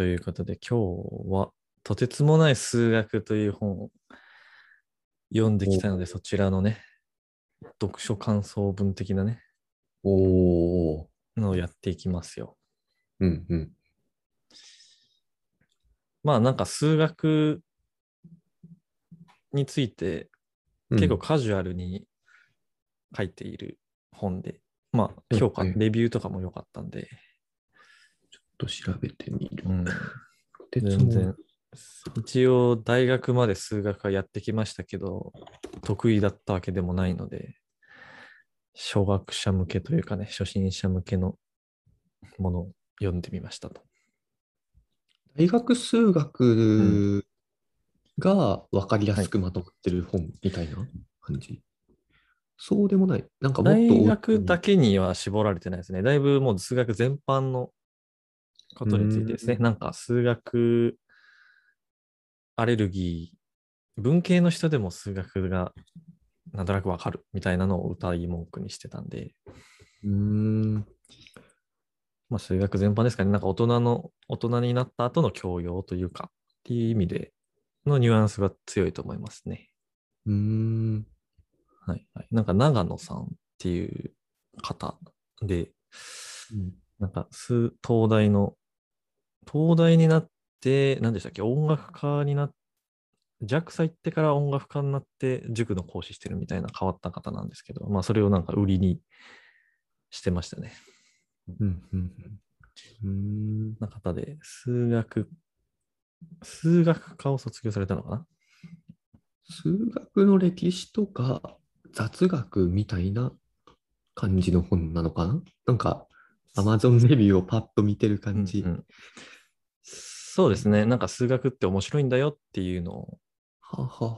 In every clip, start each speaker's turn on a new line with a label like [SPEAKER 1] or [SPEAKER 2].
[SPEAKER 1] ということで今日はとてつもない数学という本を読んできたので、そちらのね、読書感想文的なね、
[SPEAKER 2] おー。
[SPEAKER 1] のをやっていきますよ。
[SPEAKER 2] うんうん。
[SPEAKER 1] まあなんか数学について結構カジュアルに書いている本で、まあ評価、
[SPEAKER 2] はい
[SPEAKER 1] レビューとかも良かったんで、
[SPEAKER 2] と調べてみる。
[SPEAKER 1] うん、
[SPEAKER 2] 鉄
[SPEAKER 1] 全然。一応大学まで数学はやってきましたけど、得意だったわけでもないので、初学者向けというかね、初心者向けのものを読んでみましたと。
[SPEAKER 2] 大学数学が分かりやすくまとまってる本みたいな感じ？そうでもない。なんかもっと
[SPEAKER 1] 大学だけには絞られてないですね。だいぶもう数学全般のことについてですね。
[SPEAKER 2] うん
[SPEAKER 1] なんか数学アレルギー、文系の人でも数学がなんとなくわかるみたいなのを歌い文句にしてたんで、
[SPEAKER 2] うーん。
[SPEAKER 1] まあ数学全般ですかね。なんか大人の、大人になった後の教養というか、っていう意味でのニュアンスが強いと思いますね。
[SPEAKER 2] うーん。
[SPEAKER 1] はい、はい。なんか長野さんっていう方で、
[SPEAKER 2] うん
[SPEAKER 1] なんか、数、東大の、東大になって、何でしたっけ、音楽家になっ JAXA 行ってから音楽家になって塾の講師してるみたいな変わった方なんですけど、まあそれをなんか売りにしてましたね。
[SPEAKER 2] うんうんうん。
[SPEAKER 1] な方で、数学、数学科を卒業されたのかな？
[SPEAKER 2] 数学の歴史とか雑学みたいな感じの本なのかな？なんか Amazon レビューをパッと見てる感じ。
[SPEAKER 1] うんうんそうですね。なんか数学って面白いんだよっていうのを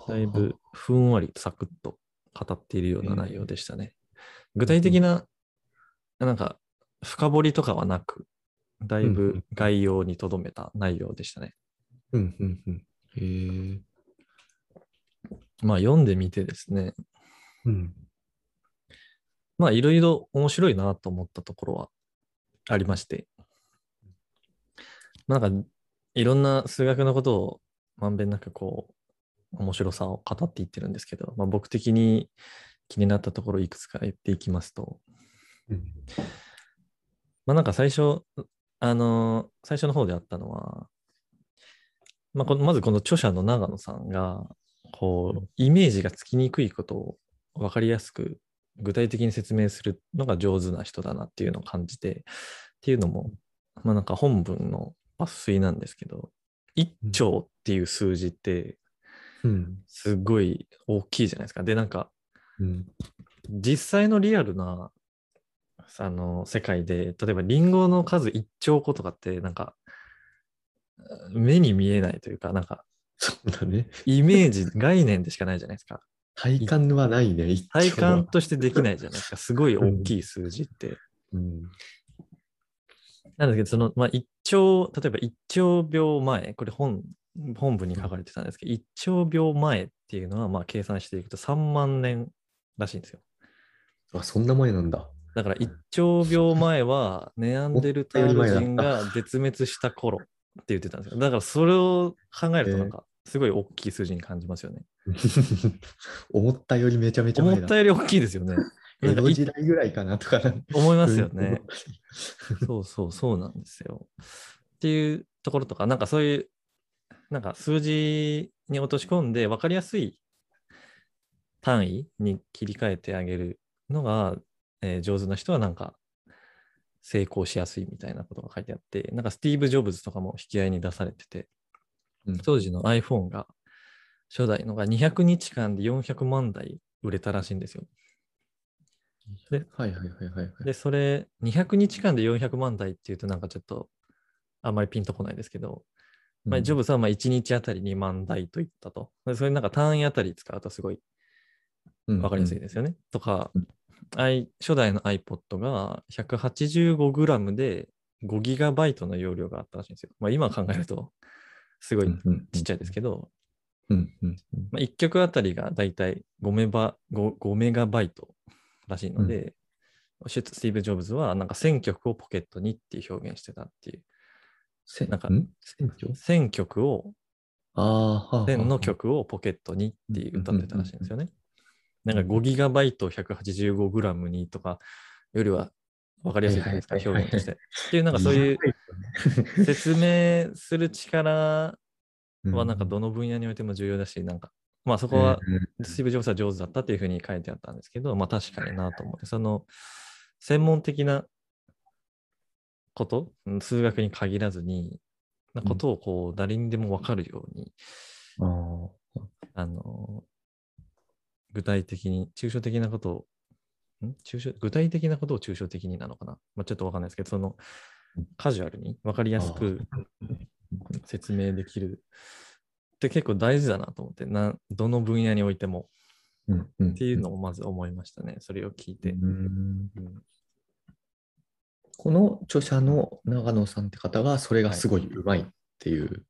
[SPEAKER 1] だいぶふんわりサクッと語っているような内容でしたね。具体的な、なんか深掘りとかはなく、だいぶ
[SPEAKER 2] ん
[SPEAKER 1] 概要にとどめた内容でしたね。
[SPEAKER 2] うんうんうん。へえ。
[SPEAKER 1] まあ読んでみてですね、
[SPEAKER 2] うん。
[SPEAKER 1] まあいろいろ面白いなと思ったところはありまして、まあなんかいろんな数学のことをまんべんなくこう面白さを語っていってるんですけど、まあ、僕的に気になったところいくつか言っていきますと、
[SPEAKER 2] うん。
[SPEAKER 1] まあなんか最初、あの最初の方であったのは、まあこのまずこの著者の長野さんが、こう、イメージがつきにくいことを分かりやすく具体的に説明するのが上手な人だなっていうのを感じて、っていうのも、まあなんか本文の抜粋なんですけど、1兆っていう数字って
[SPEAKER 2] うん。
[SPEAKER 1] すごい大きいじゃないですか。で、なんか
[SPEAKER 2] うん。
[SPEAKER 1] 実際のリアルなあの世界で、例えばリンゴの数1兆個とかって、なんか目に見えないというか、なんか
[SPEAKER 2] そうだね。
[SPEAKER 1] イメージ、概念でしかないじゃないですか。
[SPEAKER 2] 体感はないね。一
[SPEAKER 1] 体感としてできないじゃないですか。すごい大きい数字って。
[SPEAKER 2] うん。
[SPEAKER 1] なんですけど、その、まあ、1兆、例えば1兆秒前、これ本、本文に書かれてたんですけど、1兆秒前っていうのは、まあ、計算していくと3万年らしいんですよ。
[SPEAKER 2] あ、そんな前なんだ。
[SPEAKER 1] だから1兆秒前はネアンデルタール人が絶滅した頃って言ってたんですよ。だからそれを考えるとなんかすごい大きい数字に感じますよね。
[SPEAKER 2] 思ったよりめちゃめちゃ
[SPEAKER 1] 思った。より大きいですよね。
[SPEAKER 2] 江戸時代ぐらいかなとかな。
[SPEAKER 1] 思いますよね。そうそうそうなんですよ。っていうところとか、なんかそういう、なんか数字に落とし込んで分かりやすい単位に切り替えてあげるのが、えー上手な人はなんか成功しやすいみたいなことが書いてあって、なんかスティーブ・ジョブズとかも引き合いに出されてて、
[SPEAKER 2] うん
[SPEAKER 1] 当時の iPhone が初代のが200日間で400万台売れたらしいんですよ。で
[SPEAKER 2] はいはいはいはいはい。
[SPEAKER 1] で、それ、200日間で400万台っていうとなんかちょっとあんまりピンとこないですけど、まあ、ジョブズはまあ1日あたり2万台といったと。でそれなんか単位あたり使うとすごいわかりやすいですよね。とか
[SPEAKER 2] うん、
[SPEAKER 1] I- 初代の iPod が 185g で 5GB の容量があったらしいんですよ。まあ、今考えるとすごいちっちゃいですけど、
[SPEAKER 2] うんうん
[SPEAKER 1] まあ、1曲あたりがだいたい5メバ 5, 5メガバイトらしいので、シュスティーブ・ジョブズはなんか1000曲をポケットにっていう表現してたっていう。
[SPEAKER 2] せ
[SPEAKER 1] なんか
[SPEAKER 2] ん？選挙
[SPEAKER 1] 1000曲を、
[SPEAKER 2] ああ、はあはあ。
[SPEAKER 1] 1000の曲をポケットにっていう歌ってたらしいんですよね。なんか5ギガバイト 185g にとかよりは分かりやすいじゃないですか、表現として。っていう、なんかそういう説明する力 はなんかどの分野においても重要だし、なんか、まあそこはスティーブ・ジョブズは上手だったっていうふうに書いてあったんですけど、まあ確かになと思って、その専門的なこと、うん数学に限らずに、なことをこう誰にでも分かるように、
[SPEAKER 2] あ
[SPEAKER 1] の、具体的に、抽象的なことを、ん抽象具体的なことを抽象的になのかな、まあ、ちょっとわかんないですけど、そのカジュアルに分かりやすく 説明できるって結構大事だなと思って、などの分野においても。
[SPEAKER 2] うんうん
[SPEAKER 1] っていうのをまず思いましたね、それを聞いて。
[SPEAKER 2] うん
[SPEAKER 1] うん。
[SPEAKER 2] この著者の長野さんって方がそれがすごいうまいっていう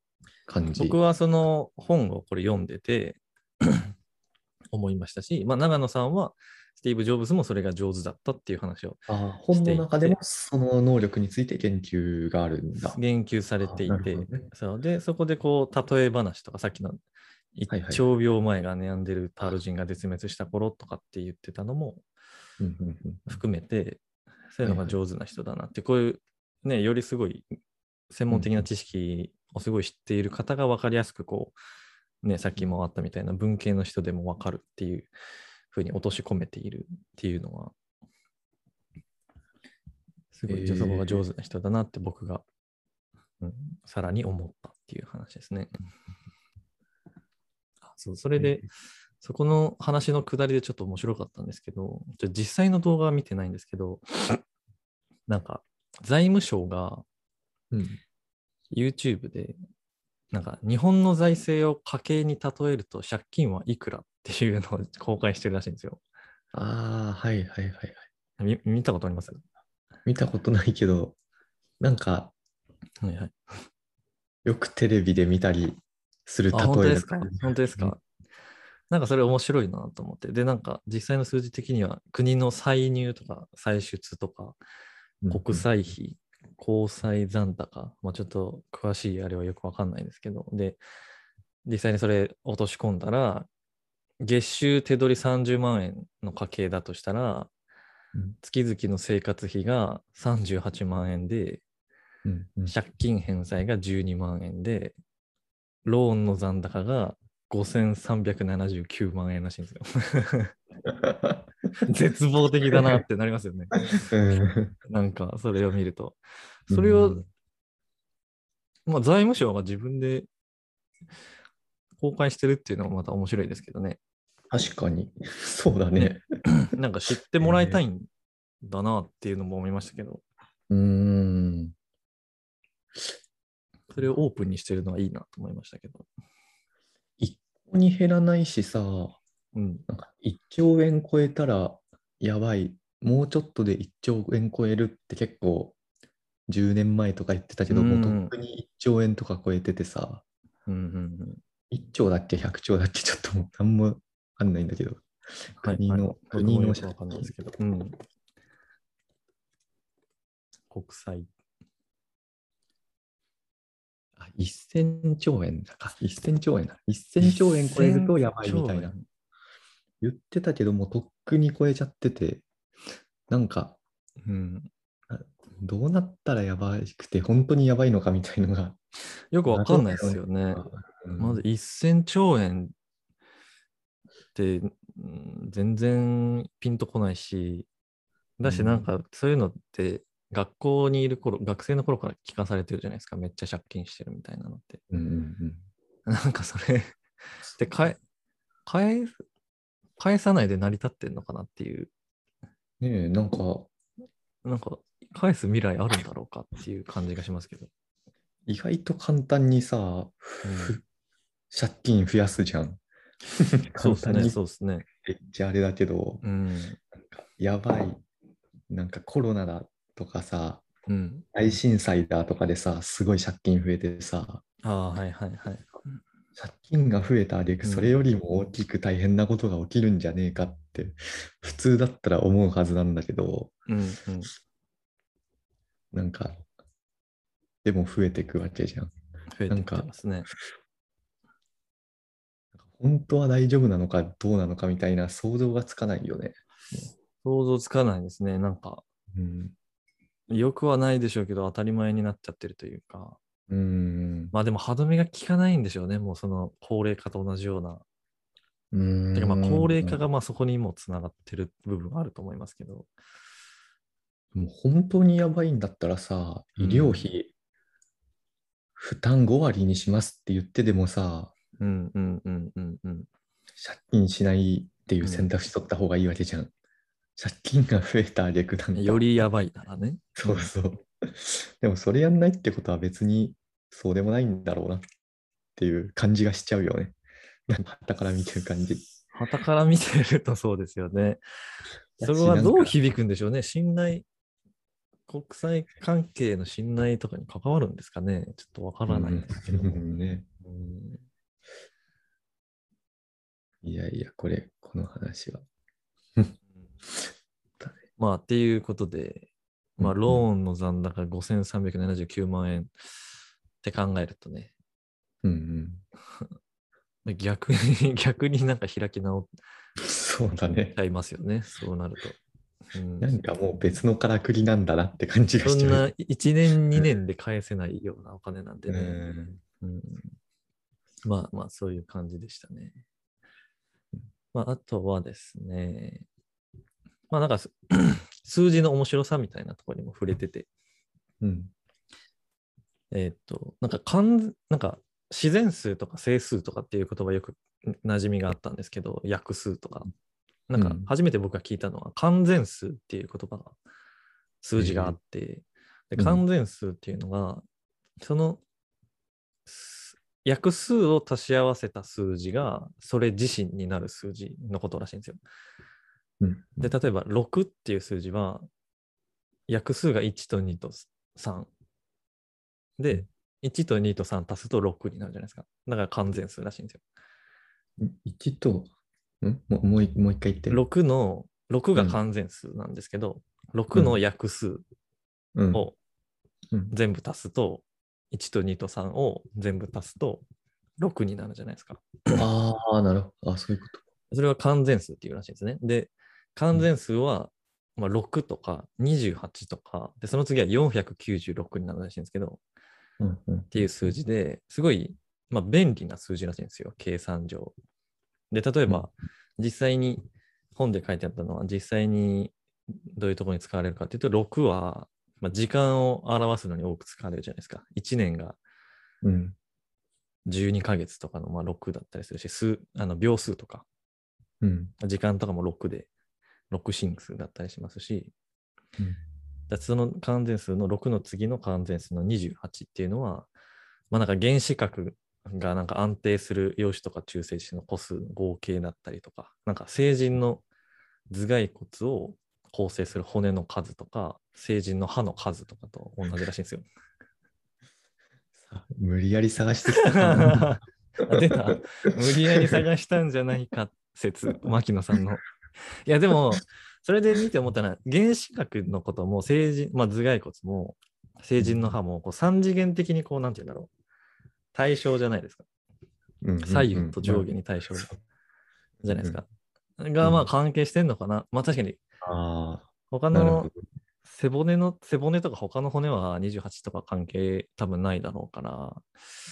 [SPEAKER 2] 感じ。
[SPEAKER 1] 僕はその本をこれ読んでて 思いましたし、まあ、長野さんはスティーブ・ジョブズもそれが上手だったっていう話を
[SPEAKER 2] ああ本の中でもその能力について研究があるんだ。
[SPEAKER 1] 言及されていて
[SPEAKER 2] ね、
[SPEAKER 1] そう。でそこでこう例え話とかさっきの
[SPEAKER 2] はいはい。
[SPEAKER 1] 一兆病前がネアンデルタール人が絶滅した頃とかって言ってたのも含めてそういうのが上手な人だなってこういうねよりすごい専門的な知識をすごい知っている方が分かりやすくこうねさっきもあったみたいな文系の人でも分かるっていうふうに落とし込めているっていうのはすごい
[SPEAKER 2] へー
[SPEAKER 1] そこが上手な人だなって僕が、うん、さらに思ったっていう話ですね。あそうそれで、そこの話のくだりでちょっと面白かったんですけど、ちょ実際の動画は見てないんですけど、なんか財務省が
[SPEAKER 2] うん。
[SPEAKER 1] YouTube で、なんか日本の財政を家計に例えると借金はいくらっていうのを公開してるらしいんですよ。
[SPEAKER 2] ああ、はいはいはいはい。
[SPEAKER 1] み見たことあります？
[SPEAKER 2] 見たことないけど、なんか
[SPEAKER 1] はいはい。
[SPEAKER 2] よくテレビで見たりする例
[SPEAKER 1] あ、本当
[SPEAKER 2] え
[SPEAKER 1] ですか？本当ですか？なんかそれ面白いなと思って。で、なんか実際の数字的には国の歳入とか歳出とか国債費、公債残高、まあ、ちょっと詳しいあれはよくわかんないですけど、で、実際にそれ落とし込んだら、月収手取り30万円の家計だとしたら、
[SPEAKER 2] うん。
[SPEAKER 1] 月々の生活費が38万円で、
[SPEAKER 2] うんうん。
[SPEAKER 1] 借金返済が12万円で、ローンの残高が5379万円らしいんですよ。絶望的だなってなりますよね。
[SPEAKER 2] うん
[SPEAKER 1] なんか、それを見ると。それを、
[SPEAKER 2] うん
[SPEAKER 1] まあ、財務省が自分で公開してるっていうのもまた面白いですけどね。
[SPEAKER 2] 確かに。そうだね。
[SPEAKER 1] なんか知ってもらいたいんだなっていうのも思いましたけど、
[SPEAKER 2] うーん。
[SPEAKER 1] それをオープンにしてるのはいいなと思いましたけど。
[SPEAKER 2] 一個に減らないしさ、
[SPEAKER 1] うん。
[SPEAKER 2] なんか1兆円超えたらやばい。もうちょっとで1兆円超えるって結構10年前とか言ってたけど、
[SPEAKER 1] うん
[SPEAKER 2] もうとっくに1兆円とか超えててさ、
[SPEAKER 1] うんうんうん。
[SPEAKER 2] 1兆だっけ ?100 兆だっけ？ちょっともう何もわかんないんだけど。
[SPEAKER 1] はい
[SPEAKER 2] 国の、
[SPEAKER 1] はい
[SPEAKER 2] 国の
[SPEAKER 1] 僕もよくわかんないですけど。うん。国債。
[SPEAKER 2] あ1000兆円だか。1000兆円だ。1000兆円超えるとやばいみたいな
[SPEAKER 1] 1000兆。円
[SPEAKER 2] 言ってたけど、もうとっくに超えちゃってて、なんか、
[SPEAKER 1] うん。
[SPEAKER 2] どうなったらやばくて、本当にやばいのかみたいのが。
[SPEAKER 1] よくわかんないですよね。
[SPEAKER 2] うん
[SPEAKER 1] まず1000兆円って、うん全然ピンとこないし、だしなんかそういうのって学校にいる頃、学生の頃から聞かされてるじゃないですか。めっちゃ借金してるみたいなのって。
[SPEAKER 2] うんうん
[SPEAKER 1] なんかそれって返、返さないで成り立ってんのかなっていう、
[SPEAKER 2] うん、ねえ、なんか、
[SPEAKER 1] なんか返す未来あるんだろうかっていう感じがしますけど。
[SPEAKER 2] 意外と簡単にさ、ふ借金増やすじゃん。
[SPEAKER 1] そうですね、そうですね。
[SPEAKER 2] めっちゃあれだけど、
[SPEAKER 1] うん。
[SPEAKER 2] やばい。なんかコロナだとかさ、
[SPEAKER 1] うん。
[SPEAKER 2] 大震災だとかでさ、すごい借金増えてさ、
[SPEAKER 1] ああ、はいはいはい。
[SPEAKER 2] 借金が増えた挙句、
[SPEAKER 1] うん
[SPEAKER 2] それよりも大きく大変なことが起きるんじゃねえかって、普通だったら思うはずなんだけど、
[SPEAKER 1] うんうん。
[SPEAKER 2] なんか、でも増えていくわけじゃん。
[SPEAKER 1] 増えてきてますね。
[SPEAKER 2] 本当は大丈夫なのかどうなのかみたいな想像がつかないよね。
[SPEAKER 1] 想像つかないですね。なんか、
[SPEAKER 2] うん。
[SPEAKER 1] よくはないでしょうけど、当たり前になっちゃってるというか。
[SPEAKER 2] うん。
[SPEAKER 1] まあでも歯止めが効かないんでしょうね。もうその高齢化と同じような。
[SPEAKER 2] うん
[SPEAKER 1] てかまあ高齢化がまあそこにもつながってる部分はあると思いますけど。
[SPEAKER 2] もう本当にやばいんだったらさ、医療費、負担5割にしますって言ってでもさ、
[SPEAKER 1] うんうんうんうんうん。
[SPEAKER 2] 借金しないっていう選択肢取った方がいいわけじゃん。借金が増えた挙句なんか。
[SPEAKER 1] よりやばいならね。
[SPEAKER 2] そうそう。でもそれやんないってことは別にそうでもないんだろうなっていう感じがしちゃうよね。なんから見てる感じ。
[SPEAKER 1] 旗から見てるとそうですよね。それはどう響くんでしょうね。信頼、国際関係の信頼とかに関わるんですかね。ちょっとわからないですけど。
[SPEAKER 2] うん。ね、
[SPEAKER 1] うん。
[SPEAKER 2] いやいや、これ、この話は。
[SPEAKER 1] まあ、っていうことで、まあ、
[SPEAKER 2] うんうん
[SPEAKER 1] ローンの残高5379万円って考えるとね、
[SPEAKER 2] うん
[SPEAKER 1] 逆に、逆になんか開き直。
[SPEAKER 2] そうだね
[SPEAKER 1] ち。ゃいますよね。そうなると。うん
[SPEAKER 2] なんかもう別のからくりなんだなって感じがしちゃう。
[SPEAKER 1] そんな1年、2年で返せないようなお金なんでね。
[SPEAKER 2] うん
[SPEAKER 1] うんまあまあ、そういう感じでしたね。まあ、あとはですね、まあなんかす数字の面白さみたいなところにも触れてて、
[SPEAKER 2] うん。
[SPEAKER 1] えーっと、なんか漢、なんか自然数とか整数とかっていう言葉よく馴染みがあったんですけど、約数とか。なんか
[SPEAKER 2] うん
[SPEAKER 1] 初めて僕が聞いたのは完全数っていう言葉が、数字があって、で
[SPEAKER 2] うん
[SPEAKER 1] 完全数っていうのが、そのす約数を足し合わせた数字が、それ自身になる数字のことらしいんですよ。
[SPEAKER 2] うん
[SPEAKER 1] で、例えば6っていう数字は、約数が1と2と3。で、1と2と3足すと6になるじゃないですか。だから完全数らしいんですよ。
[SPEAKER 2] 1と、ん？もうもう一回言って。
[SPEAKER 1] 6の、6が完全数なんですけど、6の約数
[SPEAKER 2] うん
[SPEAKER 1] を
[SPEAKER 2] うん
[SPEAKER 1] 全部足すと、1と2と3を全部足すと6になるじゃないですか。
[SPEAKER 2] ああ、なるほど。あそういうこと。
[SPEAKER 1] それは完全数っていうらしいんですね。で、完全数は、まあ、6とか28とか、で、その次は496になるらしいんですけど、
[SPEAKER 2] うんうん。
[SPEAKER 1] っていう数字ですごい、まあ、便利な数字らしいんですよ、計算上。で、例えば、実際に本で書いてあったのは、実際にどういうところに使われるかっていうと、6は、まあ、時間を表すのに多く使われるじゃないですか。1年が
[SPEAKER 2] うん。
[SPEAKER 1] 12ヶ月とかのまあ6だったりするし、数あの秒数とか、
[SPEAKER 2] うん。
[SPEAKER 1] 時間とかも6で、6進数だったりしますし、
[SPEAKER 2] うん
[SPEAKER 1] だその完全数の6の次の完全数の28っていうのは、まあなんか原子核がなんか安定する陽子とか中性子の個数の合計だったりとか、なんか成人の頭蓋骨を構成する骨の数とか、成人の歯の数とかと同じらしいんですよ。
[SPEAKER 2] さ無理やり探してきた
[SPEAKER 1] 出た無理やり探したんじゃないか説、牧野さんの。いや、でも、それで見て思ったのは、原子核のことも成人、まあ、頭蓋骨も成人の歯もこう三次元的にこう、なんて言うんだろう。対象じゃないですか。
[SPEAKER 2] うんうんうん
[SPEAKER 1] 左右と上下に対象じゃないですか。が、まあ、関係してんのかな。まあ、確かに、
[SPEAKER 2] あ
[SPEAKER 1] 他の
[SPEAKER 2] ど。
[SPEAKER 1] 背骨の、背骨とか他の骨は28とか関係多分ないだろうから、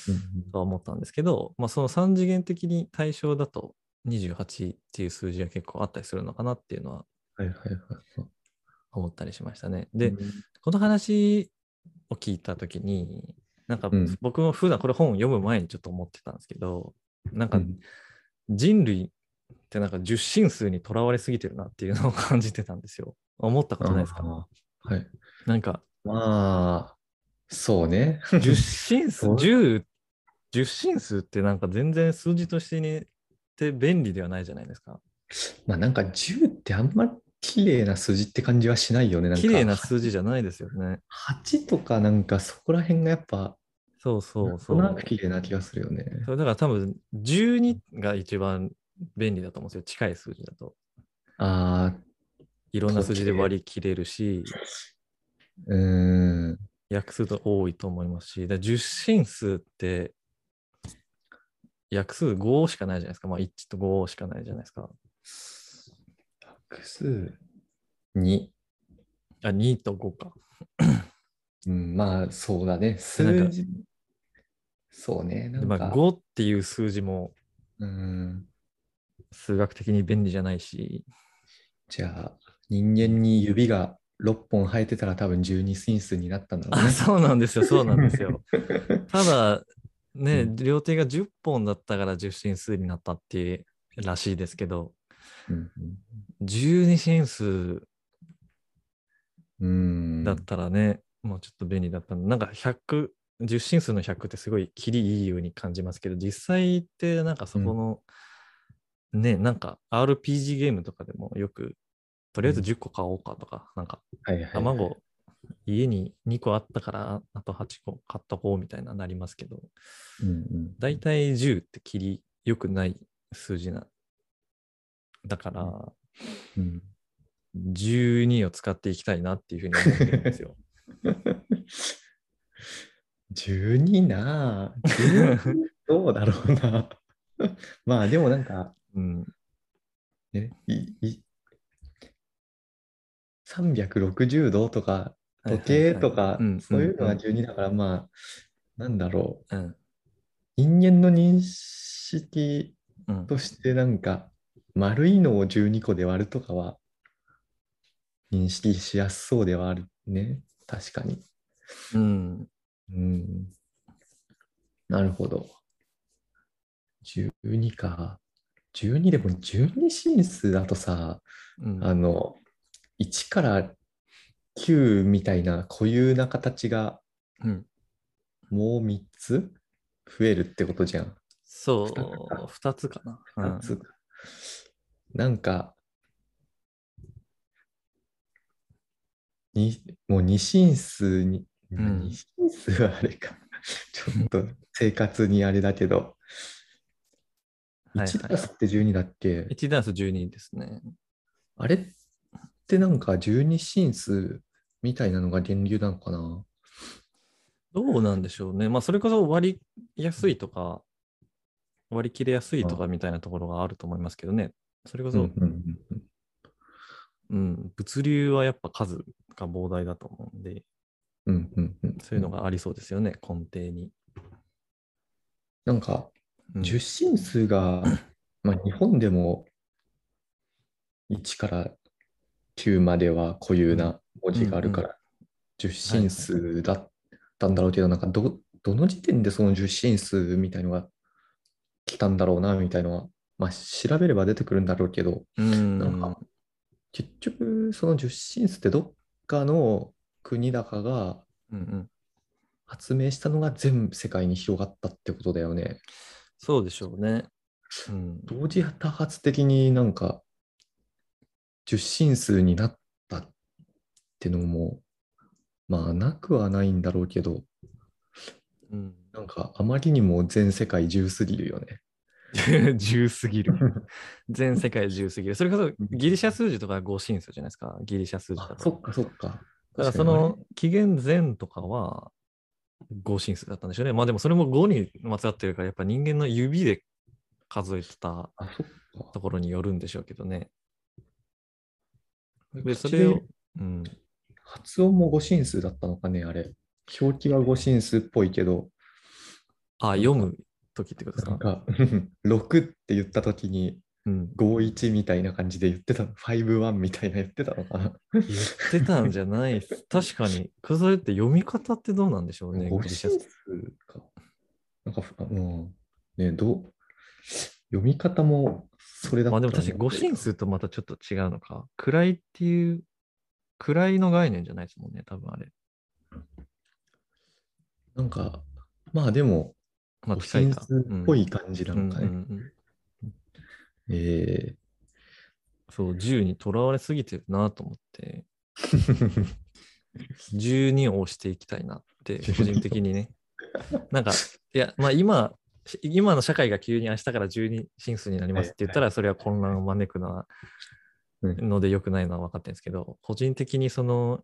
[SPEAKER 2] うん
[SPEAKER 1] とは思ったんですけど、まあ、その3次元的に対象だと28っていう数字が結構あったりするのかなっていうのは。思ったりしましたね。で、
[SPEAKER 2] うん
[SPEAKER 1] この話を聞いたときに、なんか
[SPEAKER 2] うん
[SPEAKER 1] 僕も普段これ本を読む前にちょっと思ってたんですけど、なんか
[SPEAKER 2] うん
[SPEAKER 1] 人類ってなんか十進数にとらわれすぎてるなっていうのを感じてたんですよ。思ったことないですか？
[SPEAKER 2] はい。
[SPEAKER 1] なんか
[SPEAKER 2] まあ、そうね。
[SPEAKER 1] 十進数 十、十進数ってなんか全然数字としてね、って便利ではないじゃないですか。
[SPEAKER 2] まあなんか10ってあんまり綺麗な数字って感じはしないよね。なんか
[SPEAKER 1] 綺麗な数字じゃないですよね。
[SPEAKER 2] 8とかなんかそこら辺がやっぱ、
[SPEAKER 1] そうそうそ。
[SPEAKER 2] なんとなく綺麗な気がするよね。
[SPEAKER 1] それだから多分12が一番便利だと思うんですよ。近い数字だと。
[SPEAKER 2] ああ、
[SPEAKER 1] いろんな数字で割り切れるし、
[SPEAKER 2] うーん。
[SPEAKER 1] 訳数と多いと思いますし、で10進数って訳数5しかないじゃないですか。まあ1と5しかないじゃないですか。
[SPEAKER 2] 画数2。
[SPEAKER 1] あ、2と5か。
[SPEAKER 2] うん、まあ、そうだね。数
[SPEAKER 1] か
[SPEAKER 2] 字。そうね。な
[SPEAKER 1] でまあ、
[SPEAKER 2] んか、
[SPEAKER 1] 5っていう数字も
[SPEAKER 2] うん。
[SPEAKER 1] 数学的に便利じゃないし、
[SPEAKER 2] じゃあ、人間に指が6本生えてたら多分12進数になったんだろう
[SPEAKER 1] あ、
[SPEAKER 2] ね。
[SPEAKER 1] そうなんですよ、そうなんですよ。ただ、ね、
[SPEAKER 2] うん
[SPEAKER 1] 両手が10本だったから10進数になったっていうらしいですけど、
[SPEAKER 2] うん
[SPEAKER 1] 12進数
[SPEAKER 2] うん。
[SPEAKER 1] だったらね、もうちょっと便利だったの。なんか100、10進数の100ってすごい切りいいように感じますけど、実際ってなんかそこの、ね、なんか RPG ゲームとかでもよく、とりあえず10個買おうかとか、なんか
[SPEAKER 2] はいはいはい
[SPEAKER 1] 卵、家に2個あったから、あと8個買っとこうみたいななりますけど、
[SPEAKER 2] うんうん
[SPEAKER 1] だいたい10って切り良くない数字な。だから、
[SPEAKER 2] うん
[SPEAKER 1] 12を使っていきたいなっていうふうに思ってるんですよ。
[SPEAKER 2] 12なぁ。12どうだろうな。まあでもなんか、
[SPEAKER 1] うん。
[SPEAKER 2] ね、いい360度とか時計とかそういうのが
[SPEAKER 1] うん
[SPEAKER 2] 12だからまあなんだろう。
[SPEAKER 1] うん。
[SPEAKER 2] 人間の認識
[SPEAKER 1] うん。
[SPEAKER 2] としてなんか丸いのを12個で割るとかは認識しやすそうではあるね。確かに。
[SPEAKER 1] うん。
[SPEAKER 2] うん。なるほど。12か。12でも12進数だとさ
[SPEAKER 1] うん。
[SPEAKER 2] あの、1から9みたいな固有な形が
[SPEAKER 1] うん。
[SPEAKER 2] もう3つ増えるってことじゃん。
[SPEAKER 1] そう
[SPEAKER 2] 二つか、
[SPEAKER 1] 2つかな。うん
[SPEAKER 2] 2つ。なんか、にもう2進数に、
[SPEAKER 1] ん
[SPEAKER 2] 2進数はあれか。ちょっと生活にあれだけど、
[SPEAKER 1] はい
[SPEAKER 2] 1ダ
[SPEAKER 1] はい
[SPEAKER 2] ースって12だっけ
[SPEAKER 1] ？1ダンス12ですね。
[SPEAKER 2] あれってなんか12進数みたいなのが源流なのかな？
[SPEAKER 1] どうなんでしょうね。まあ、それこそ割りやすいとか、割り切れやすいとかみたいなところがあると思いますけどね。それこそ、
[SPEAKER 2] うんうんうんうん
[SPEAKER 1] うん、物流はやっぱ数が膨大だと思うんで、
[SPEAKER 2] うんうんうん
[SPEAKER 1] そういうのがありそうですよね、根底に。
[SPEAKER 2] なんか、
[SPEAKER 1] うん
[SPEAKER 2] 十進数が、まあ、日本でも1から9までは固有な文字があるから、十進数だったんだろうけど、なんかど、どの時点でその十進数みたいのが来たんだろうな、みたいのは、まあ、調べれば出てくるんだろうけど、
[SPEAKER 1] うん。
[SPEAKER 2] なんか結局、その十進数ってどっかの国だかが発明したのが全世界に広がったってことだよね。
[SPEAKER 1] そうでしょうね。うん。
[SPEAKER 2] 同時多発的になんか十進数になったってのもまあなくはないんだろうけど
[SPEAKER 1] うん、
[SPEAKER 2] なんかあまりにも全世界重すぎるよね。
[SPEAKER 1] 重すぎる。全世界重すぎる。それこそギリシャ数字とか5進数じゃないですか。ギリシャ数字だと。
[SPEAKER 2] あそっかそっか。
[SPEAKER 1] だからその紀元前とかは5進数だったんでしょうね。まあでもそれも5にまつわってるから、やっぱ人間の指で数えてた。ところによるんでしょうけどね。で、そ
[SPEAKER 2] 口
[SPEAKER 1] れを
[SPEAKER 2] で、
[SPEAKER 1] うん。
[SPEAKER 2] 発音も五進数だったのかね、あれ。表記は五進数っぽいけど、
[SPEAKER 1] あ、読むときってことですか？
[SPEAKER 2] か6って言った時に
[SPEAKER 1] うん。
[SPEAKER 2] 51みたいな感じで言ってたの、51みたいな言ってたのかな？
[SPEAKER 1] 言ってたんじゃないっす。確かに。それって読み方ってどうなんでしょうね。
[SPEAKER 2] 五
[SPEAKER 1] ギリシャ
[SPEAKER 2] 進数か。なんか、あうん。ねどう、読み方もそれだった
[SPEAKER 1] まあで
[SPEAKER 2] ら
[SPEAKER 1] も確かに5進数とまたちょっと違うのか。位っていう、位の概念じゃないですもんね、多分あれ。
[SPEAKER 2] なんか、まあでも、五
[SPEAKER 1] まあ近いか。
[SPEAKER 2] っぽい感じな
[SPEAKER 1] うん
[SPEAKER 2] のかね。
[SPEAKER 1] うんうん
[SPEAKER 2] え
[SPEAKER 1] そう、10にとらわれすぎてるなと思って、
[SPEAKER 2] ー
[SPEAKER 1] 12を押していきたいなって、個人的にね。なんか、いや、まあ今、今の社会が急に明日から12進数になりますって言ったら、それは混乱を招くのは
[SPEAKER 2] うん
[SPEAKER 1] ので良くないのは分かってるんですけど、個人的にその、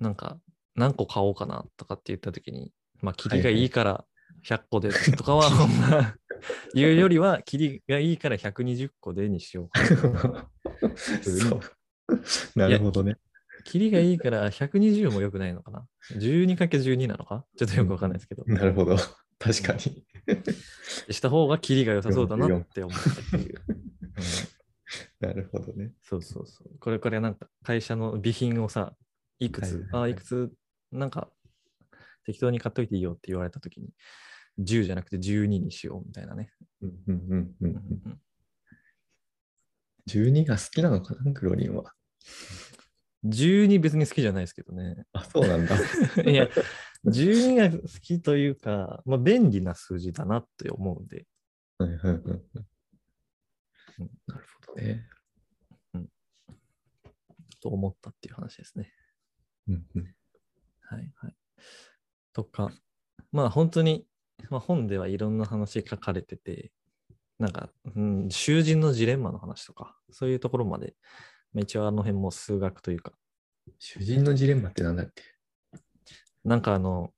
[SPEAKER 1] なんか、何個買おうかなとかって言ったときに、まあ、キリ がいいから100個でとかは、ほんま言うよりは、キリがいいから120個でにしようかな。
[SPEAKER 2] なるほどね。
[SPEAKER 1] キリがいいから120も良くないのかな ?12×12 なのか？ちょっとよくわかんないですけど。
[SPEAKER 2] なるほど。確かに。
[SPEAKER 1] した方がキリが良さそうだなって思ったっていう。う ん
[SPEAKER 2] なるほどね。
[SPEAKER 1] そうそうそう。これこれなんか会社の備品をさ、いくつ、ああ、いくつ、なんか適当に買っといていいよって言われたときに、10じゃなくて12にしようみたいなね。
[SPEAKER 2] うんうんうんう
[SPEAKER 1] うんんうん
[SPEAKER 2] 12が好きなのかな、クロリンは。
[SPEAKER 1] 12別に好きじゃないですけどね。
[SPEAKER 2] あ、そうなんだ。
[SPEAKER 1] いや、12が好きというか、まあ、便利な数字だなって思うんで、
[SPEAKER 2] はいはいはいはい
[SPEAKER 1] うん
[SPEAKER 2] なるほどね。
[SPEAKER 1] と思ったっていう話ですね。
[SPEAKER 2] うんうん
[SPEAKER 1] はいはい。とか、まあ本当に、まあ、本ではいろんな話書かれてて、なんか、うん、囚人のジレンマの話とか、そういうところまで、まあ一応あの辺も数学というか、
[SPEAKER 2] 主人のジレンマってなんだっけ？
[SPEAKER 1] なんかあの、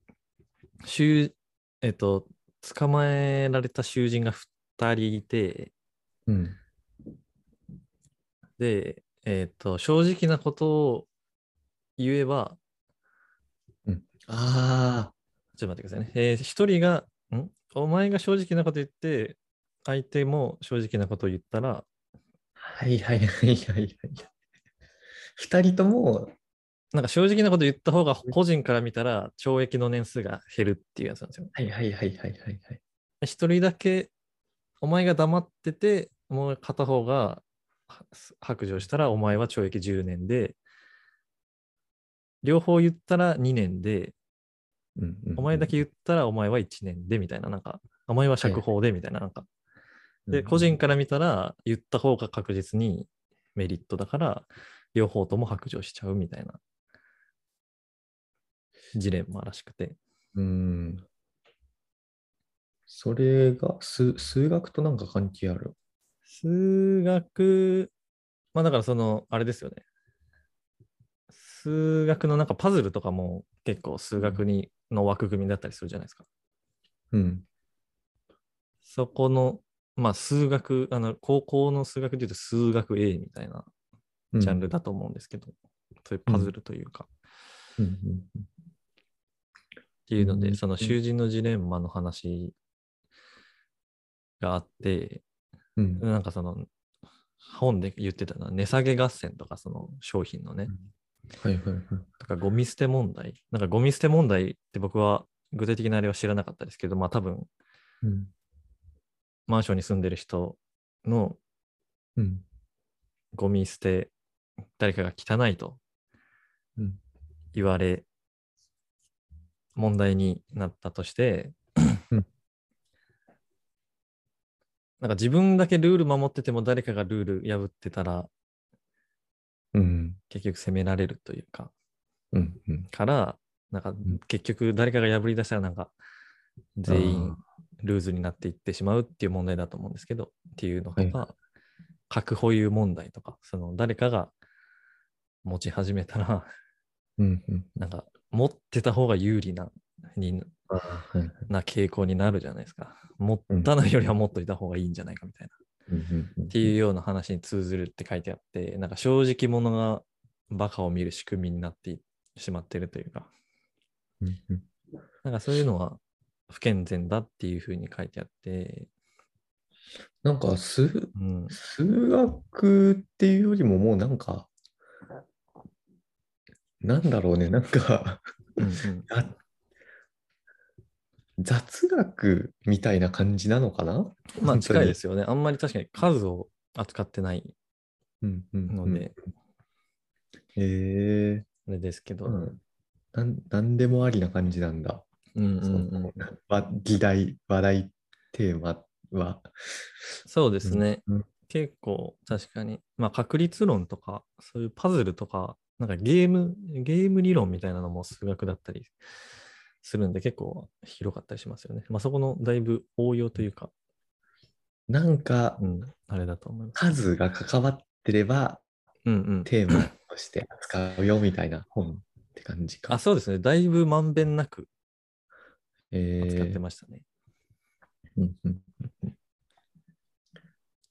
[SPEAKER 1] 囚、えっと、捕まえられた囚人が2人いて、
[SPEAKER 2] うん。
[SPEAKER 1] で、えっと、正直なことを言えば、
[SPEAKER 2] ああ、
[SPEAKER 1] ちょっと待ってくださいね。えー一人が、ん？お前が正直なこと言って、相手も正直なことを言ったら、
[SPEAKER 2] はいはいはいはいはい。二人とも、
[SPEAKER 1] なんか正直なこと言った方が個人から見たら懲役の年数が減るっていうやつなんですよ。
[SPEAKER 2] はいはいはいはいはいはい。
[SPEAKER 1] 一人だけ、お前が黙ってて、もう片方がは白状したらお前は懲役10年で、両方言ったら2年で、
[SPEAKER 2] うんうんうん
[SPEAKER 1] お前だけ言ったらお前は1年でみたいな、なんか、お前は釈放でみたいな、なんか。で、個人から見たら言った方が確実にメリットだから、両方とも白状しちゃうみたいなジレンマらしくて。
[SPEAKER 2] うん。それが数、数学となんか関係ある？
[SPEAKER 1] 数学、まあだからその、あれですよね。数学のなんかパズルとかも結構数学にの枠組みだったりするじゃないですか。
[SPEAKER 2] うん。
[SPEAKER 1] そこの、まあ数学、あの、高校の数学で言うと数学 A みたいな
[SPEAKER 2] うん
[SPEAKER 1] ジャンルだと思うんですけど、そういうパズルというか、
[SPEAKER 2] うんうん
[SPEAKER 1] っていうので、
[SPEAKER 2] うん
[SPEAKER 1] その囚人のジレンマの話があって、
[SPEAKER 2] うん。
[SPEAKER 1] なんかその本で言ってたのは値下げ合戦とかその商品のね、
[SPEAKER 2] はいはいはい。
[SPEAKER 1] とかゴミ捨て問題。なんかゴミ捨て問題って僕は具体的なあれは知らなかったですけど、まあ多分
[SPEAKER 2] うん。
[SPEAKER 1] マンションに住んでる人の
[SPEAKER 2] うん。
[SPEAKER 1] ゴミ捨て、誰かが汚いと
[SPEAKER 2] うん
[SPEAKER 1] 言われ、問題になったとして、
[SPEAKER 2] うん
[SPEAKER 1] なんか自分だけルール守ってても誰かがルール破ってたら
[SPEAKER 2] うん。
[SPEAKER 1] 結局責められるというか、
[SPEAKER 2] うん。うん。
[SPEAKER 1] から、なんか
[SPEAKER 2] ん
[SPEAKER 1] 結局誰かが破り出したらなんか全員ルーズになっていってしまうっていう問題だと思うんですけど、っていうのとか、
[SPEAKER 2] は
[SPEAKER 1] 核保有問題とか、その誰かが持ち始めたら、
[SPEAKER 2] うん。うん。
[SPEAKER 1] なんか持ってた方が有利なに。な傾向になるじゃないですか。持ったのよりは持っといた方がいいんじゃないかみたいな。っていうような話に通ずるって書いてあって、なんか正直者がバカを見る仕組みになってしまっているというか、なんかそういうのは不健全だっていうふうに書いてあって、
[SPEAKER 2] なんか数、
[SPEAKER 1] うん、
[SPEAKER 2] 数学っていうよりももうなんか、なんだろうね、なんか
[SPEAKER 1] うんうん。
[SPEAKER 2] あ雑学みたいな感じなのかな？
[SPEAKER 1] まあ近いです
[SPEAKER 2] よ。
[SPEAKER 1] よね。あんまり確かに数を扱ってない
[SPEAKER 2] うんうんうん
[SPEAKER 1] ので、
[SPEAKER 2] へえ
[SPEAKER 1] あれですけど、
[SPEAKER 2] うんなん、なんでもありな感じなんだ。
[SPEAKER 1] うんうん
[SPEAKER 2] そ
[SPEAKER 1] うん
[SPEAKER 2] 議題、話題、テーマは。
[SPEAKER 1] そうですね。
[SPEAKER 2] うん
[SPEAKER 1] 結構確かに、まあ確率論とか、そういうパズルとか、なんかゲーム、ゲーム理論みたいなのも数学だったりするんで結構広かったりしますよね。まあそこのだいぶ応用というか、
[SPEAKER 2] なんか
[SPEAKER 1] うん、あれだと思います。
[SPEAKER 2] 数が関わってれば
[SPEAKER 1] うんうん。
[SPEAKER 2] テーマとして扱うよみたいな本って感じか。
[SPEAKER 1] あ、そうですね。だいぶまんべんなく
[SPEAKER 2] え
[SPEAKER 1] 使って
[SPEAKER 2] ー
[SPEAKER 1] ましたね。
[SPEAKER 2] うんうんうん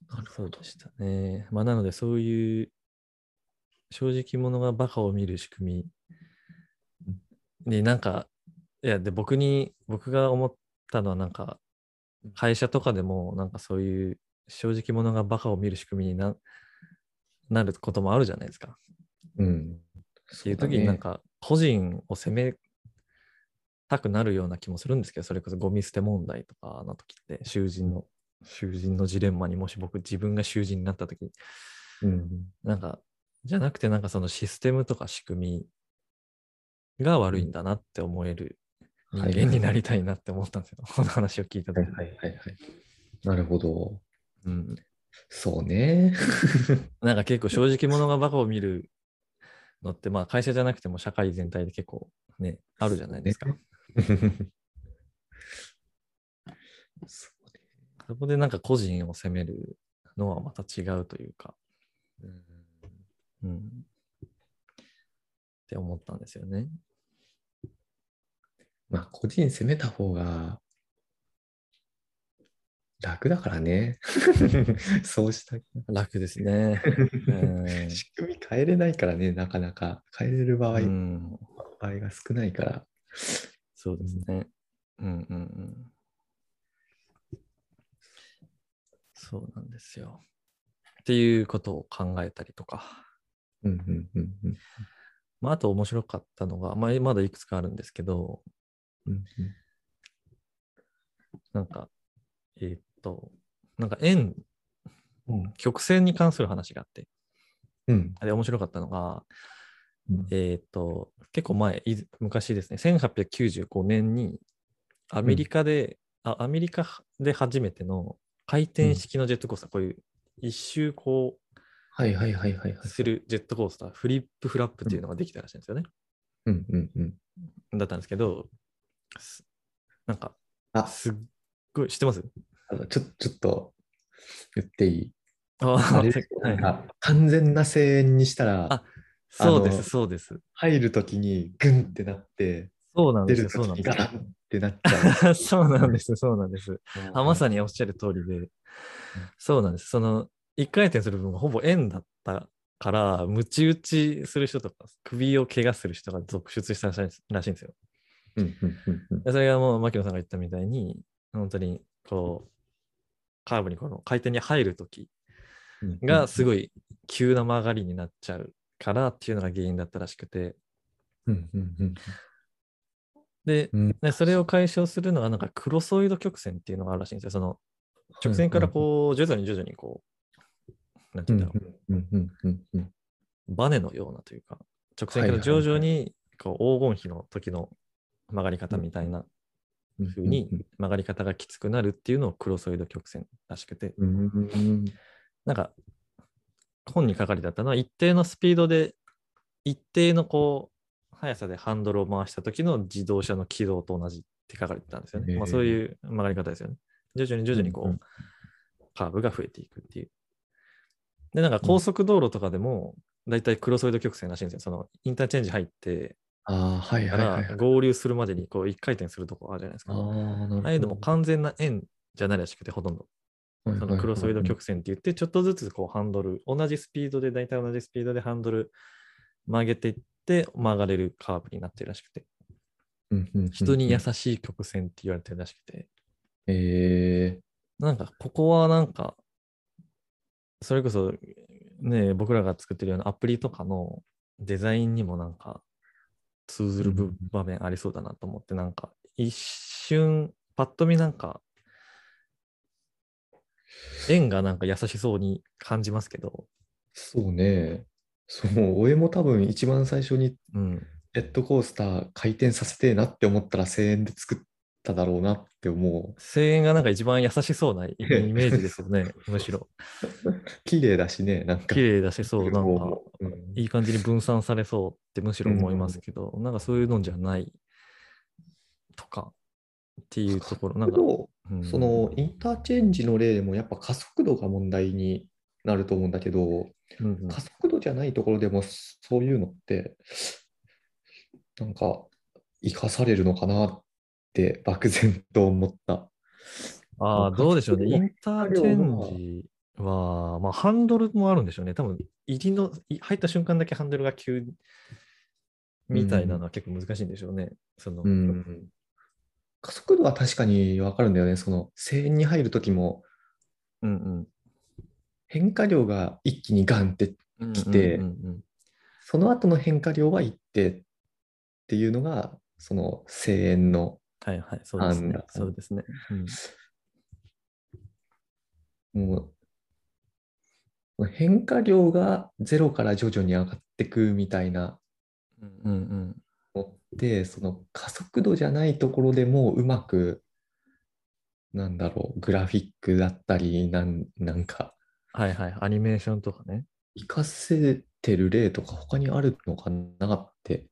[SPEAKER 2] なるほど
[SPEAKER 1] そうで。したね。まあ、なので、そういう正直者がバカを見る仕組みになんか、いや、で、僕に、僕が思ったのは、なんか、会社とかでも、なんかそういう正直者がバカを見る仕組みにななることもあるじゃないですか。
[SPEAKER 2] うん。
[SPEAKER 1] っていう時になんか個人を責めたくなるような気もするんですけど、それこそゴミ捨て問題とかの時って、囚人の、囚人のジレンマにもし僕自分が囚人になった時、
[SPEAKER 2] うん。
[SPEAKER 1] なんか、じゃなくてなんかそのシステムとか仕組みが悪いんだなって思える人間になりたいなって思ったんですよ。この話を聞いた時
[SPEAKER 2] はいはいはいはい。なるほど。
[SPEAKER 1] うん。
[SPEAKER 2] そうね。
[SPEAKER 1] なんか結構正直者がバカを見るのって、まあ会社じゃなくても社会全体で結構ね、あるじゃないですか。
[SPEAKER 2] そうね
[SPEAKER 1] そこでなんか個人を責めるのはまた違うというか、
[SPEAKER 2] うん
[SPEAKER 1] うん。って思ったんですよね。
[SPEAKER 2] まあ、個人攻めた方が楽だからね。そうしたい。
[SPEAKER 1] 楽ですね。うん
[SPEAKER 2] 仕組み変えれないからね、なかなか。変えれる場合、
[SPEAKER 1] うん、
[SPEAKER 2] 場合が少ないから。
[SPEAKER 1] そうですね。うんうんうん。そうなんですよ。っていうことを考えたりとか。
[SPEAKER 2] うんうんうんうん
[SPEAKER 1] まあ、あと面白かったのが、まあ、まだいくつかあるんですけど、
[SPEAKER 2] うん
[SPEAKER 1] なんか、えーっと、なんか円、
[SPEAKER 2] うん。
[SPEAKER 1] 曲線に関する話があって、
[SPEAKER 2] うん。
[SPEAKER 1] あれ面白かったのが、
[SPEAKER 2] うん。
[SPEAKER 1] えーっと、結構前、昔ですね、1895年にアメリカで、あアメリカで初めての回転式のジェットコースター、こういう一周こ
[SPEAKER 2] はいはいはいはいはい。
[SPEAKER 1] うするジェットコースター、フリップフラップっていうのができたらしいんですよね。
[SPEAKER 2] うん。うん。うん。
[SPEAKER 1] だったんですけど、すなんか、
[SPEAKER 2] あ
[SPEAKER 1] すっごい、知ってます？
[SPEAKER 2] あのちょちょっと言っていい？
[SPEAKER 1] あ
[SPEAKER 2] あれ
[SPEAKER 1] はい
[SPEAKER 2] なんか完全な声援にしたら
[SPEAKER 1] あ、そうです、そうです。
[SPEAKER 2] 入るときにグンってなって、
[SPEAKER 1] そうなんですそうなんです
[SPEAKER 2] ってなっちゃ
[SPEAKER 1] よ。そうなんです、そうなんです。
[SPEAKER 2] う。
[SPEAKER 1] あまさにおっしゃる通りで、そうなんです。その、一回転する分がほぼ円だったから、ムチ打ちする人とか、首を怪我する人が続出したらしいんですよ。それがもう、牧野さんが言ったみたいに、本当に、こう、カーブにこの回転に入るとき
[SPEAKER 2] うん
[SPEAKER 1] がすごい急な曲がりになっちゃうからっていうのが原因だったらしくて、で、
[SPEAKER 2] うん。
[SPEAKER 1] でそれを解消するのが、なんかクロソイド曲線っていうのがあるらしいんですよ。その直線からこう、徐々に徐々にこう、なんて
[SPEAKER 2] うん
[SPEAKER 1] いう。んだろう、バネのようなというか、直線から徐々にこう黄金比の時の曲がり方みたいな
[SPEAKER 2] うん
[SPEAKER 1] 風に曲がり方がきつくなるっていうのをクロソイド曲線らしくて、なんか本に書かれてあったのは一定のスピードで一定のこう速さでハンドルを回した時の自動車の軌道と同じって書かれてたんですよね。まあ、そういう曲がり方ですよね。徐々に徐々にこう、カーブが増えていくっていう。で、なんか高速道路とかでも、だいたいクロソイド曲線らしいんですよ。そのインターチェンジ入って
[SPEAKER 2] ああ、はい
[SPEAKER 1] か
[SPEAKER 2] はいはい。
[SPEAKER 1] ら合流するまでにこう一回転するとこあるじゃないですか。
[SPEAKER 2] ああ、
[SPEAKER 1] いうのも完全な円じゃないらしくて、ほとんど。そのクロソイド曲線って言って、ちょっとずつこうハンドル、同じスピードで、大体同じスピードでハンドル曲げていって曲がれるカーブになってるらしくて、
[SPEAKER 2] うんうんうん
[SPEAKER 1] 人に優しい曲線って言われてるらしくて、
[SPEAKER 2] え
[SPEAKER 1] なんかここはなんか、それこそね、僕らが作ってるようなアプリとかのデザインにもなんか通ずる場面ありそうだなと思って、なんか一瞬、パッと見なんか、円がなんか優しそうに感じますけど、
[SPEAKER 2] そうね。そう、俺も多分一番最初に
[SPEAKER 1] うん、
[SPEAKER 2] ジェットコースター回転させてえなって思ったら1000円で作っただろうなって思
[SPEAKER 1] 声援がなんか一番優しそうなイメージですよね、むしろ。
[SPEAKER 2] う。綺麗だしね、なんか。
[SPEAKER 1] 綺麗だし、そう、なんか、
[SPEAKER 2] うん
[SPEAKER 1] いい感じに分散されそうってむしろ思いますけど、なんかそういうのじゃないとかっていうところ、なんか、うん
[SPEAKER 2] そのインターチェンジの例でもやっぱ加速度が問題になると思うんだけど、
[SPEAKER 1] うんうん
[SPEAKER 2] 加速度じゃないところでもそういうのってなんか、生かされるのかなって漠然と思った。
[SPEAKER 1] ああ、
[SPEAKER 2] まあ
[SPEAKER 1] どうでしょうね。インターチェンジは、まあ、ハンドルもあるんでしょうね。多分、入りの、い入った瞬間だけハンドルが急みたいなのは結構難しいんでしょうね。その、
[SPEAKER 2] うん。加速度は確かにわかるんだよね。その、声援に入るときも、
[SPEAKER 1] うん
[SPEAKER 2] 変化量が一気にガンって
[SPEAKER 1] うん。
[SPEAKER 2] 来て
[SPEAKER 1] うんうんうん
[SPEAKER 2] その後の変化量は一定っていうのが、その声援の、
[SPEAKER 1] はいはい、そうですね。そうですね。うん
[SPEAKER 2] もう、変化量がゼロから徐々に上がってくみたいな
[SPEAKER 1] うんうん
[SPEAKER 2] のって、その加速度じゃないところでもうまく、なんだろう、グラフィックだったり、なんなんか、
[SPEAKER 1] はいはい、アニメーションとかね。
[SPEAKER 2] 活かせてる例とか他にあるのかなって、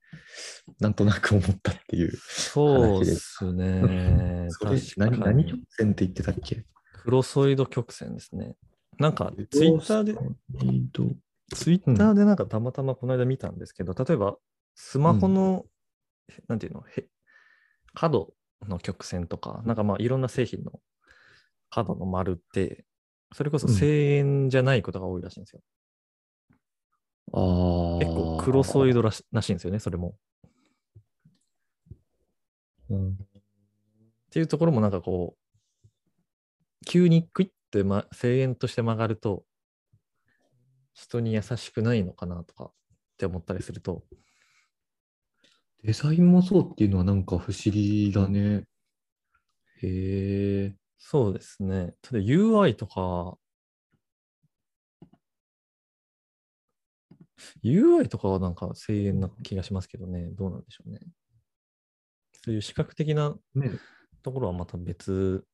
[SPEAKER 2] なんとなく思ったっていう。
[SPEAKER 1] そうですね。
[SPEAKER 2] 何何曲線って言ってたっけ？
[SPEAKER 1] クロソイド曲線ですね。なんか、ツイッターで、
[SPEAKER 2] で。
[SPEAKER 1] ツイッターでなんかたまたまこの間見たんですけど、例えば、スマホの、なんていうの、へ角の曲線とか、なんかまあいろんな製品の角の丸って、それこそ
[SPEAKER 2] うん
[SPEAKER 1] 声援じゃないことが多いらしいんですよ。
[SPEAKER 2] ああ。
[SPEAKER 1] 結構クロソイドらしらしいんですよね、それも。
[SPEAKER 2] うん
[SPEAKER 1] っていうところもなんかこう、急にクイッて、ま、声援として曲がると、人に優しくないのかなとかって思ったりすると、
[SPEAKER 2] デザインもそうっていうのはなんか不思議だね。へえ。
[SPEAKER 1] そうですね。ただ UI とか、UI とかはなんか声援な気がしますけどね、どうなんでしょうね。そういう視覚的な
[SPEAKER 2] ね。
[SPEAKER 1] ところはまた別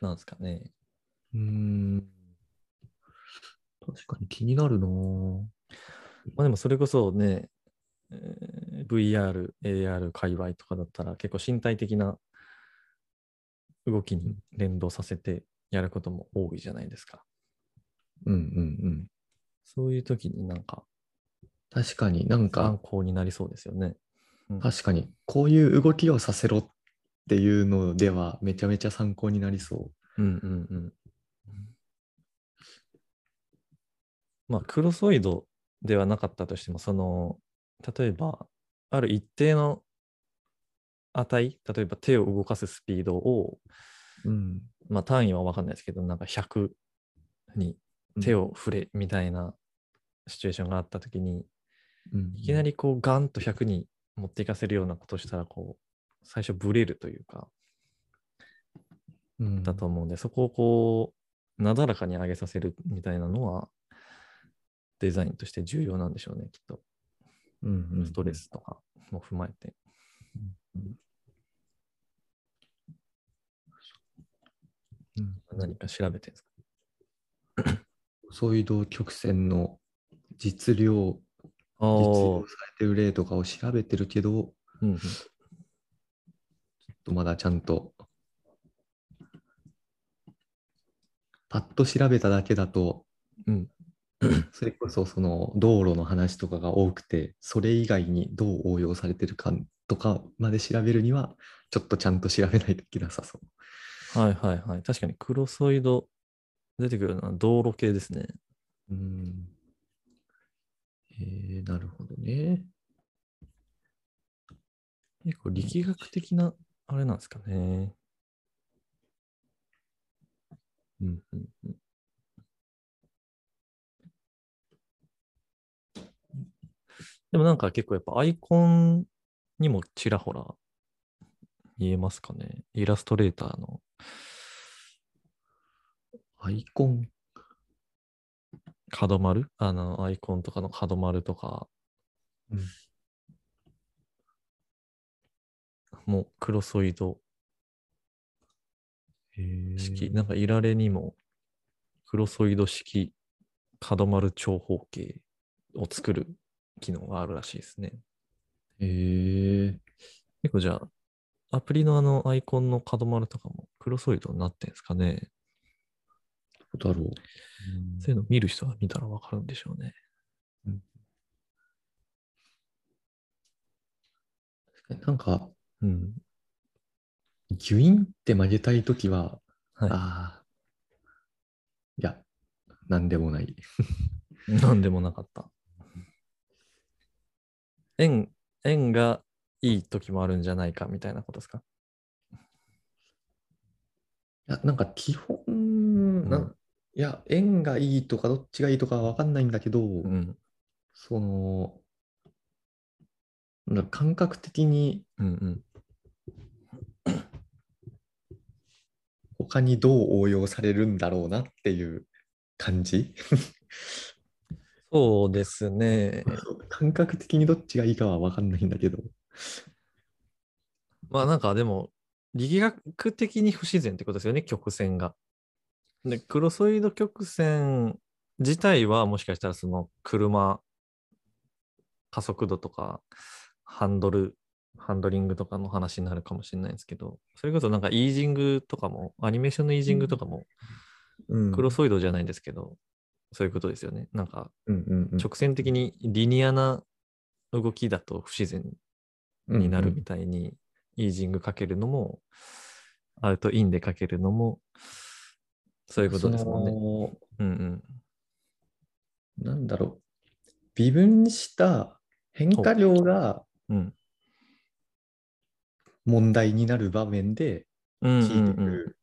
[SPEAKER 1] なんですかね。
[SPEAKER 2] うーん。確かに気になるなぁ。
[SPEAKER 1] まあでもそれこそね、えー VR、AR 界隈とかだったら結構身体的な動きに連動させてやることも多いじゃないですか。
[SPEAKER 2] うんうんうん。
[SPEAKER 1] そういう時になんか
[SPEAKER 2] 確かになん
[SPEAKER 1] 参
[SPEAKER 2] か、
[SPEAKER 1] 考になりそうですよね。
[SPEAKER 2] 確かにこういう動きをさせろっていうのではめちゃめちゃ参考になりそ
[SPEAKER 1] うんうんうん。まあ、クロソイドではなかったとしても、その、例えば、ある一定の値、例えば手を動かすスピードを、
[SPEAKER 2] う。うん。
[SPEAKER 1] まあ単位は分かんないですけど、なんか100に手を触れみたいなシチュエーションがあったときに、
[SPEAKER 2] うん。
[SPEAKER 1] いきなりこうガンと100に持っていかせるようなことをしたら、こう、最初ブレるというか、
[SPEAKER 2] うん。
[SPEAKER 1] だと思うんで、そこをこう、なだらかに上げさせるみたいなのは、デザインとして重要なんでしょうね、きっと。
[SPEAKER 2] うんうん
[SPEAKER 1] ストレスとかも踏まえて。
[SPEAKER 2] うん
[SPEAKER 1] 何か調べてるんですか？
[SPEAKER 2] そういう動曲線の実量、
[SPEAKER 1] あ
[SPEAKER 2] 実用されてる例とかを調べてるけど、
[SPEAKER 1] うんうん、
[SPEAKER 2] ちょっとまだちゃんと、パッと調べただけだと、
[SPEAKER 1] うん
[SPEAKER 2] それこそその道路の話とかが多くて、それ以外にどう応用されてるかとかまで調べるには、ちょっとちゃんと調べないといけなさそう。
[SPEAKER 1] はいはいはい。確かにクロソイド出てくるのは道路系ですね。
[SPEAKER 2] うん。えー、なるほどね。
[SPEAKER 1] 結構力学的なあれなんですかね。うんうんうん。でもなんか結構やっぱアイコンにもちらほら見えますかね。イラストレーターの。
[SPEAKER 2] アイコン？
[SPEAKER 1] 角丸？あの、アイコンとかの角丸とか、
[SPEAKER 2] うん。
[SPEAKER 1] もうクロソイド。
[SPEAKER 2] へ
[SPEAKER 1] 式、なんかいられにもクロソイド式角丸長方形を作る機能があるらしいですね。
[SPEAKER 2] えー、
[SPEAKER 1] 結構じゃあ、アプリのあのアイコンの角丸とかもクロソイドになってんですかね。
[SPEAKER 2] だろう。
[SPEAKER 1] そういうの見る人は見たらわかるんでしょうね。
[SPEAKER 2] なんか、
[SPEAKER 1] うん。
[SPEAKER 2] ギュインって曲げたいときは、
[SPEAKER 1] はい。
[SPEAKER 2] ああ、いや、なんでもない。
[SPEAKER 1] なんでもなかった。円、円がいい時もあるんじゃないかみたいなことですか？
[SPEAKER 2] いや、なんか基本、なんいや、円がいいとかどっちがいいとかは分かんないんだけど、
[SPEAKER 1] うん。
[SPEAKER 2] その、なんか感覚的に
[SPEAKER 1] うんうん。
[SPEAKER 2] 他にどう応用されるんだろうなっていう感じ？
[SPEAKER 1] そうですね。
[SPEAKER 2] 感覚的にどっちがいいかは分かんないんだけど。
[SPEAKER 1] まあなんかでも、力学的に不自然ってことですよね、曲線が。で、クロソイド曲線自体はもしかしたらその車、加速度とか、ハンドル、ハンドリングとかの話になるかもしれないんですけど、それこそなんかイージングとかも、アニメーションのイージングとかも、
[SPEAKER 2] うん。
[SPEAKER 1] クロソイドじゃないんですけど、そういうことですよね。なんか直線的にリニアな動きだと不自然になるみたいに、イージングかけるのも、アウトインでかけるのも、そういうことですもんね。
[SPEAKER 2] ね。
[SPEAKER 1] うんうん。
[SPEAKER 2] なんだろう。微分した変化量が
[SPEAKER 1] うん。
[SPEAKER 2] 問題になる場面で
[SPEAKER 1] うんうん
[SPEAKER 2] 聞いてく
[SPEAKER 1] うん。
[SPEAKER 2] る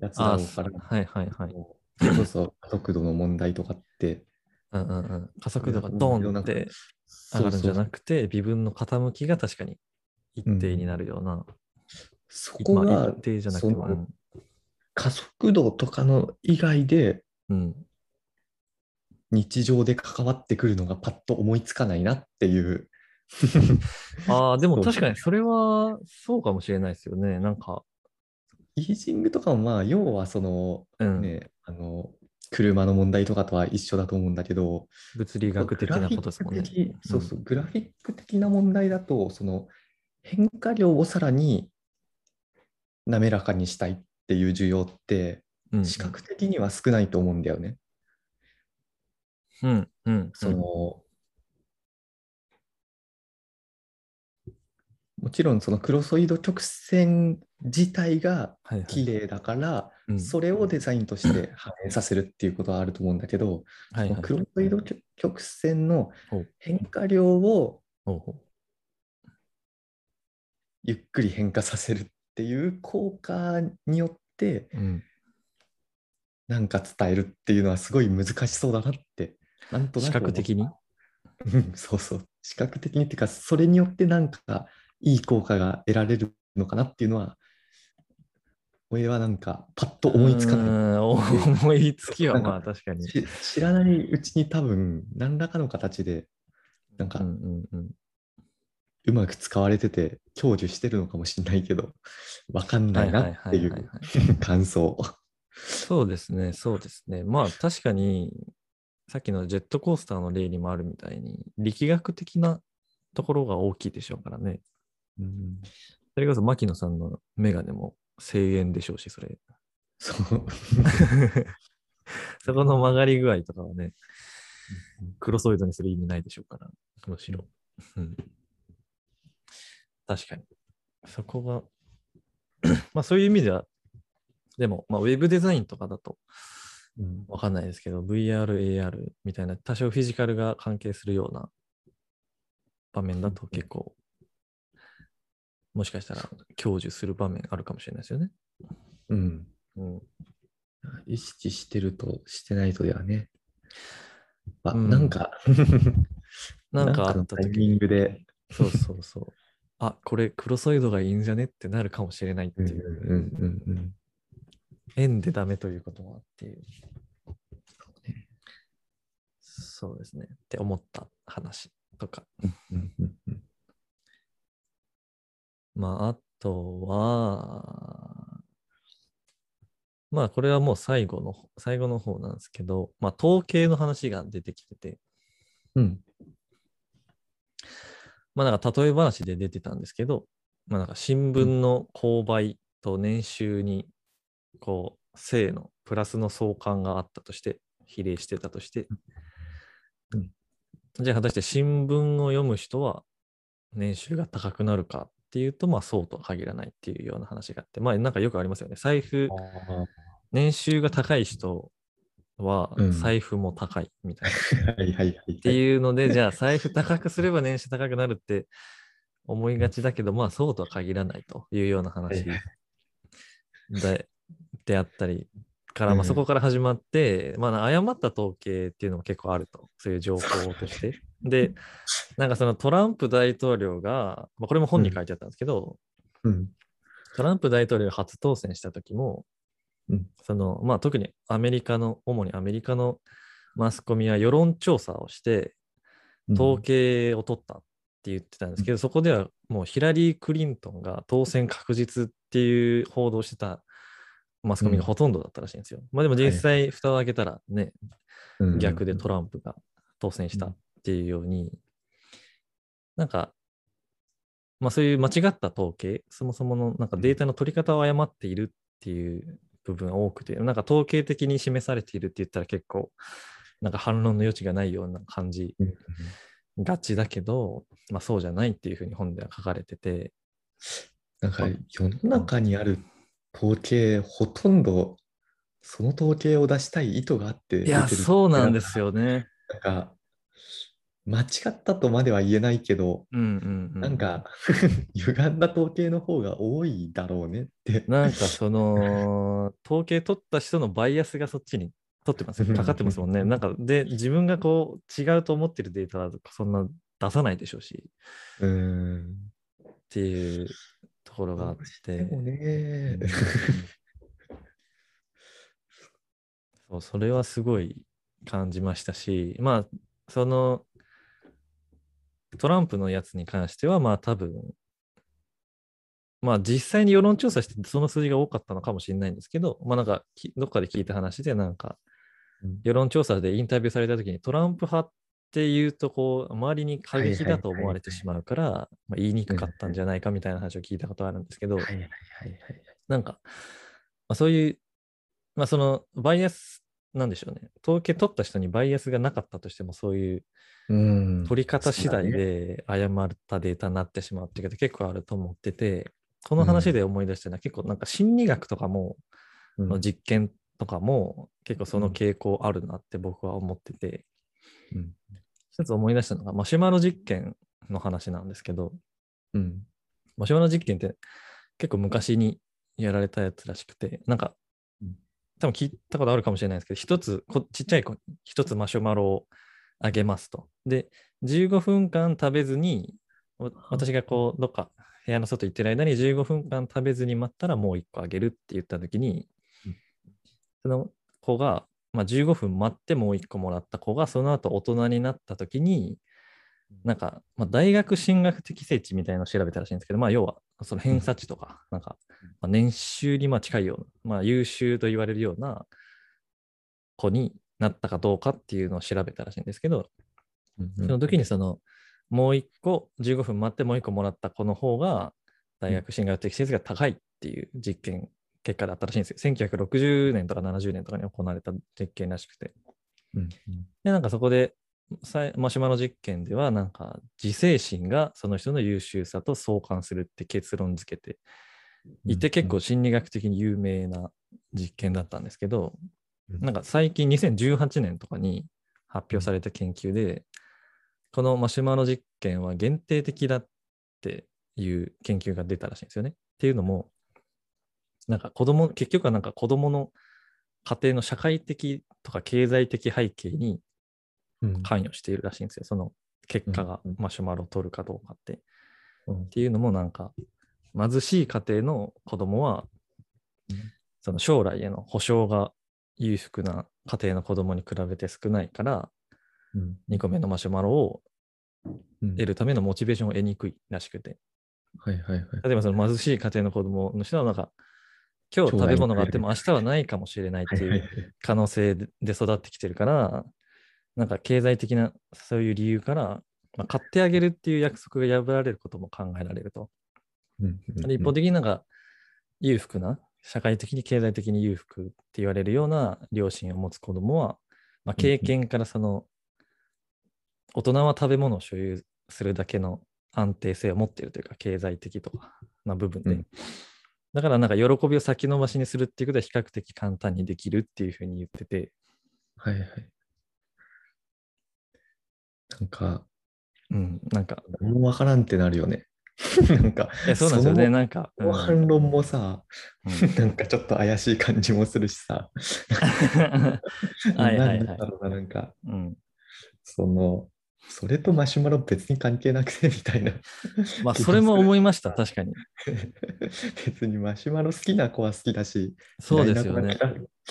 [SPEAKER 2] やつだ
[SPEAKER 1] あ
[SPEAKER 2] ろうから、
[SPEAKER 1] はいはいはい。
[SPEAKER 2] それこそ加速度の問題とかって、
[SPEAKER 1] うんうんうん。加速度がドーンって上がるんじゃな
[SPEAKER 2] く
[SPEAKER 1] くて、微分の傾きが確かに一定になるような。
[SPEAKER 2] そこ
[SPEAKER 1] まあ
[SPEAKER 2] が
[SPEAKER 1] 一定じゃなくても。
[SPEAKER 2] 加速度とかの以外で日常で関わってくるのがパッと思いつかないなっていう。
[SPEAKER 1] ああ、でも確かにそれはそうかもしれないですよね。なんか、
[SPEAKER 2] イージングとかもまあ要はその
[SPEAKER 1] うん。
[SPEAKER 2] ね、あの車の問題とかとは一緒だと思うんだけど、
[SPEAKER 1] 物理学的なことですもんね
[SPEAKER 2] そうそう、グラフィック的な問題だと、その変化量をさらに滑らかにしたいっていう需要って、
[SPEAKER 1] うん。
[SPEAKER 2] 視覚的には少ないと思うんだよね。
[SPEAKER 1] うんうん。
[SPEAKER 2] その、もちろんそのクロソイド曲線自体が綺麗だから、
[SPEAKER 1] うん
[SPEAKER 2] それをデザインとして反映させるっていうことはあると思うんだけど、
[SPEAKER 1] はいはい。
[SPEAKER 2] クロソイド曲線の変化量をゆっくり変化させるっていう効果によって
[SPEAKER 1] うん。
[SPEAKER 2] なんか伝えるっていうのはすごい難しそうだなって。なんとなく
[SPEAKER 1] 視覚的に？
[SPEAKER 2] うんそうそう。視覚的にっていうかそれによってなんかいい効果が得られるのかなっていうのは俺はなんかパッと思いつかない。
[SPEAKER 1] 思いつきはまあ確かに。
[SPEAKER 2] し知らないうちに多分何らかの形でなんか
[SPEAKER 1] う
[SPEAKER 2] まく使われてて享受してるのかもしれないけど わかんないなってい
[SPEAKER 1] うは い
[SPEAKER 2] 感想。
[SPEAKER 1] そうですね、そうですね。まあ確かに、さっきのジェットコースターの例にもあるみたいに、力学的なところが大きいでしょうからね。
[SPEAKER 2] うん
[SPEAKER 1] それこそ牧野さんのメガネも声援でしょうし、それ。
[SPEAKER 2] そう。
[SPEAKER 1] そこの曲がり具合とかはね、クロソイドにする意味ないでしょうから、むしろ。うん、確かに。そこが、まあそういう意味では、でも、まあ、ウェブデザインとかだと
[SPEAKER 2] うん
[SPEAKER 1] わかんないですけど、VR、AR みたいな多少フィジカルが関係するような場面だと結構、もしかしたら享受する場面あるかもしれないですよね。
[SPEAKER 2] うん。
[SPEAKER 1] うん、
[SPEAKER 2] 意識してるとしてないとではね。あ、
[SPEAKER 1] うん
[SPEAKER 2] なんか、
[SPEAKER 1] なんかあった
[SPEAKER 2] のタイミングで、
[SPEAKER 1] そうそうそう。あ、これクロソイドがいいんじゃねってなるかもしれないって
[SPEAKER 2] うん
[SPEAKER 1] いう。
[SPEAKER 2] うんうんうん
[SPEAKER 1] 円でダメということもあっていう。そうですね。って思った話とか。まあ、あとは、まあ、これはもう最後の、最後の方なんですけど、まあ、統計の話が出てきてて、
[SPEAKER 2] うん
[SPEAKER 1] まあ、なんか例え話で出てたんですけど、まあ、なんか新聞の購買と年収に、こう、正のプラスの相関があったとして、比例してたとして。
[SPEAKER 2] うん、
[SPEAKER 1] じゃあ果たして新聞を読む人は年収が高くなるかっていうと、まあそうとは限らないっていうような話があって、まあなんかよくありますよね。財布、年収が高い人は
[SPEAKER 2] うん
[SPEAKER 1] 財布も高いみたいな。
[SPEAKER 2] はいはいはい。
[SPEAKER 1] っていうので、じゃあ財布高くすれば年収高くなるって思いがちだけど、まあそうとは限らないというような話
[SPEAKER 2] はい
[SPEAKER 1] でであったりから、まあ
[SPEAKER 2] うん
[SPEAKER 1] そこから始まって、まあ誤った統計っていうのも結構あると、そういう情報として。で、なんかそのトランプ大統領が、まあ、これも本に書いてあったんですけど、
[SPEAKER 2] うん。
[SPEAKER 1] トランプ大統領が初当選した時も、
[SPEAKER 2] うん。
[SPEAKER 1] そのまあ、特にアメリカの、主にアメリカのマスコミは世論調査をして、統計を取ったって言ってたんですけど、そこではもうヒラリー・クリントンが当選確実っていう報道をしてたマスコミがほとんどだったらしいんですよ。まあでも実際、蓋を開けたらね、
[SPEAKER 2] うん。
[SPEAKER 1] 逆でトランプが当選したっていうように、なんか、まあそういう間違った統計、そもそものなんかデータの取り方を誤っているっていう部分が多くて、なんか統計的に示されているって言ったら結構、なんか反論の余地がないような感じ
[SPEAKER 2] うん
[SPEAKER 1] がちだけど、まあそうじゃないっていうふうに本では書かれてて、
[SPEAKER 2] なんか世の中にある統計、ほとんどその統計を出したい意図があって
[SPEAKER 1] いや、そうなんですよね。
[SPEAKER 2] なんか、間違ったとまでは言えないけど、
[SPEAKER 1] うんうん、うん。
[SPEAKER 2] なんか、歪んだ統計の方が多いだろうねって。
[SPEAKER 1] なんかその、統計取った人のバイアスがそっちに取ってますよ。かかってますもんね。なんか、で、自分がこう、違うと思ってるデータはそんな出さないでしょうし、
[SPEAKER 2] うーん。
[SPEAKER 1] っていうところがあって。
[SPEAKER 2] でもね、
[SPEAKER 1] そう、それはすごい感じましたし、まあ、その、トランプのやつに関しては、まあ多分、まあ実際に世論調査してその数字が多かったのかもしれないんですけど、まあなんかきどっかで聞いた話でなんか
[SPEAKER 2] うん
[SPEAKER 1] 世論調査でインタビューされた時にトランプ派っていうとこう周りに過激だと思われてしまうから、まあ言いにくかったんじゃないかみたいな話を聞いたことあるんですけど。なんか、まあ、そういう、まあそのバイアスなんでしょうね。統計取った人にバイアスがなかったとしてもそういう
[SPEAKER 2] うん。
[SPEAKER 1] 取り方次第で誤ったデータになってしまうっていうこと結構あると思ってて、この話で思い出したのは結構なんか心理学とかも、
[SPEAKER 2] うん
[SPEAKER 1] の実験とかも結構その傾向あるなって僕は思ってて、
[SPEAKER 2] うん
[SPEAKER 1] 一つ思い出したのがマシュマロ実験の話なんですけど、
[SPEAKER 2] うん。
[SPEAKER 1] マシュマロ実験って結構昔にやられたやつらしくて、なんか
[SPEAKER 2] うん、
[SPEAKER 1] 多分聞いたことあるかもしれないですけど、一つ、こちっちゃい一つマシュマロをあげますと。で、15分間食べずに、わ私がこう、どっか部屋の外行ってる間に15分間食べずに待ったらもう一個あげるって言ったときに
[SPEAKER 2] うん、
[SPEAKER 1] その子が、まあ、15分待ってもう一個もらった子が、その後大人になったときに、なんか、まあ、大学進学適正値みたいなのを調べたらしいんですけど、まあ、要は、その偏差値とか、なんか、まあ、年収にまあ近いような、まあ、優秀と言われるような子になったかどうかっていうのを調べたらしいんですけど、その時にその、もう一個、15分待ってもう一個もらった子の方が、大学進学適正率が高いっていう実験結果だったらしいんですよ。1960年とか70年とかに行われた実験らしくて。
[SPEAKER 2] うん
[SPEAKER 1] で、なんかそこで、マシュマロ実験では、なんか自制心がその人の優秀さと相関するって結論付けていて、結構心理学的に有名な実験だったんですけど、
[SPEAKER 2] うん
[SPEAKER 1] なんか最近2018年とかに発表された研究で、このマシュマロ実験は限定的だっていう研究が出たらしいんですよね。っていうのも、なんか子供、結局はなんか子供の家庭の社会的とか経済的背景に
[SPEAKER 2] うん
[SPEAKER 1] 関与しているらしいんですよ。その結果が
[SPEAKER 2] うんうん
[SPEAKER 1] マシュマロを取るかどうかって。っ
[SPEAKER 2] うん
[SPEAKER 1] ていうのもなんか、貧しい家庭の子供は
[SPEAKER 2] うん、
[SPEAKER 1] その将来への保障が裕福な家庭の子供に比べて少ないから、
[SPEAKER 2] うん
[SPEAKER 1] 2個目のマシュマロを
[SPEAKER 2] うん
[SPEAKER 1] 得るためのモチベーションを得にくいらしくて。
[SPEAKER 2] はいはいはい。
[SPEAKER 1] 例えばその貧しい家庭の子供の人はなんか、今日食べ物があっても明日はないかもしれないって
[SPEAKER 2] い
[SPEAKER 1] う可能性で育ってきてるから、なんか経済的なそういう理由から、まあ、買ってあげるっていう約束が破られることも考えられると。
[SPEAKER 2] うんうん
[SPEAKER 1] で一方的になんか裕福な、社会的に経済的に裕福って言われるような両親を持つ子供は、まあ、経験からその、大人は食べ物を所有するだけの安定性を持っているというか、経済的とかな部分で。
[SPEAKER 2] うん
[SPEAKER 1] だからなんか喜びを先延ばしにするっていうことは比較的簡単にできるっていうふうに言ってて、
[SPEAKER 2] はいはい。なんか、
[SPEAKER 1] うん、なんか、
[SPEAKER 2] 何もわからんってなるよね。なんか、
[SPEAKER 1] そうなんですよね、なんか、
[SPEAKER 2] この反論もさ、
[SPEAKER 1] うん
[SPEAKER 2] なんかちょっと怪しい感じもするしさ、
[SPEAKER 1] はいはいはい
[SPEAKER 2] なんか、
[SPEAKER 1] うん
[SPEAKER 2] その、それとマシュマロ別に関係なくてみたいな。
[SPEAKER 1] まあ、それも思いました、確かに。
[SPEAKER 2] 別にマシュマロ好きな子は好きだし、
[SPEAKER 1] そうですよね。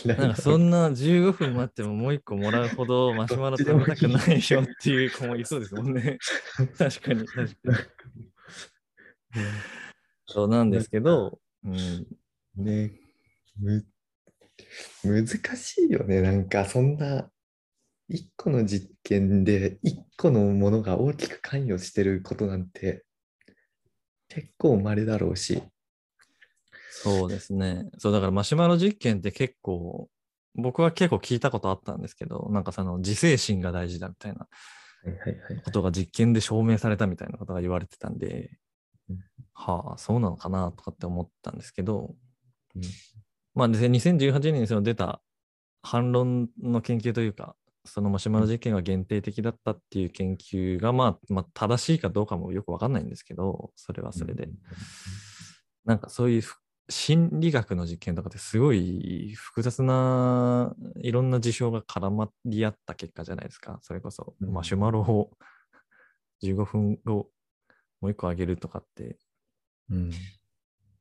[SPEAKER 2] な
[SPEAKER 1] んかそんな15分待ってももう一個もらうほどマシュマロ食べたくないよっていう子もいそうですもんね。確かに、確かに。そうなんですけど、うん、
[SPEAKER 2] ね、む、難しいよね。なんかそんな、一個の実験で一個のものが大きく関与してることなんて結構稀だろうし。
[SPEAKER 1] そうですね。そう、だからマシュマロ実験って結構、僕は結構聞いたことあったんですけど、なんかその自制心が大事だみたいな。ことが実験で証明されたみたいなことが言われてたんで
[SPEAKER 2] うん、
[SPEAKER 1] はあ、そうなのかなとかって思ったんですけど、
[SPEAKER 2] うん
[SPEAKER 1] まあ、で2018年にその出た反論の研究というか、そのマシュマロ実験は限定的だったっていう研究が、まあ、まあ、正しいかどうかもよくわかんないんですけど、それはそれで。なんかそういうふ心理学の実験とかってすごい複雑ないろんな事象が絡まり合った結果じゃないですか。それこそ
[SPEAKER 2] うん。
[SPEAKER 1] マシュマロを15分後もう一個あげるとかって、
[SPEAKER 2] うん。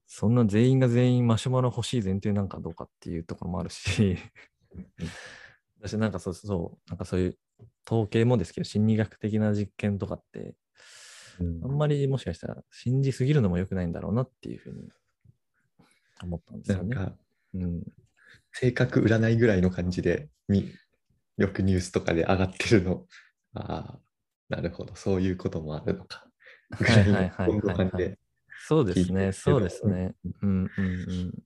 [SPEAKER 1] そんな全員が全員マシュマロ欲しい前提なんかどうかっていうところもあるし、私なんかそうそう、なんかそういう統計もですけど、心理学的な実験とかって、
[SPEAKER 2] うん。
[SPEAKER 1] あんまりもしかしたら信じすぎるのも良くないんだろうなっていうふうに思ったんですよね。
[SPEAKER 2] なんか、
[SPEAKER 1] うん、
[SPEAKER 2] 性格占いぐらいの感じでみよくニュースとかで上がってるの。ああ、なるほど、そういうこともあるのか。ぐらいの
[SPEAKER 1] はいはいはいはい。そうですね、そうですね。うんうんうん。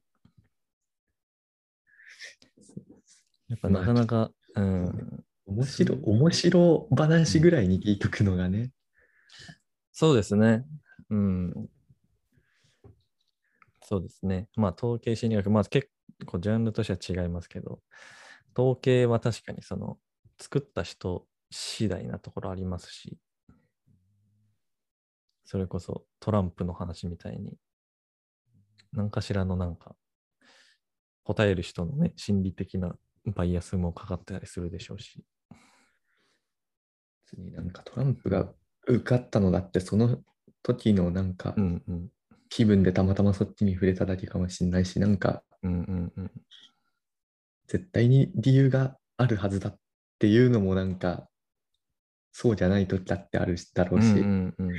[SPEAKER 1] やっぱなかなか、うん、
[SPEAKER 2] 面白い、面白話ぐらいに聞いとくのがね。
[SPEAKER 1] そうですね。うん。そうですね。まあ、統計心理学、まあ結構ジャンルとしては違いますけど、統計は確かにその作った人次第なところありますし、それこそトランプの話みたいに、何かしらのなんか、答える人のね、心理的なバイアスもかかってたりするでしょうし。
[SPEAKER 2] 別になんかトランプが受かったのだって、その時のなんか
[SPEAKER 1] うんうん。
[SPEAKER 2] 気分でたまたまそっちに触れただけかもしれないし、なんか
[SPEAKER 1] うんうんうん。
[SPEAKER 2] 絶対に理由があるはずだっていうのもなんかそうじゃない時だってあるだろうし、
[SPEAKER 1] うんうんうんうん。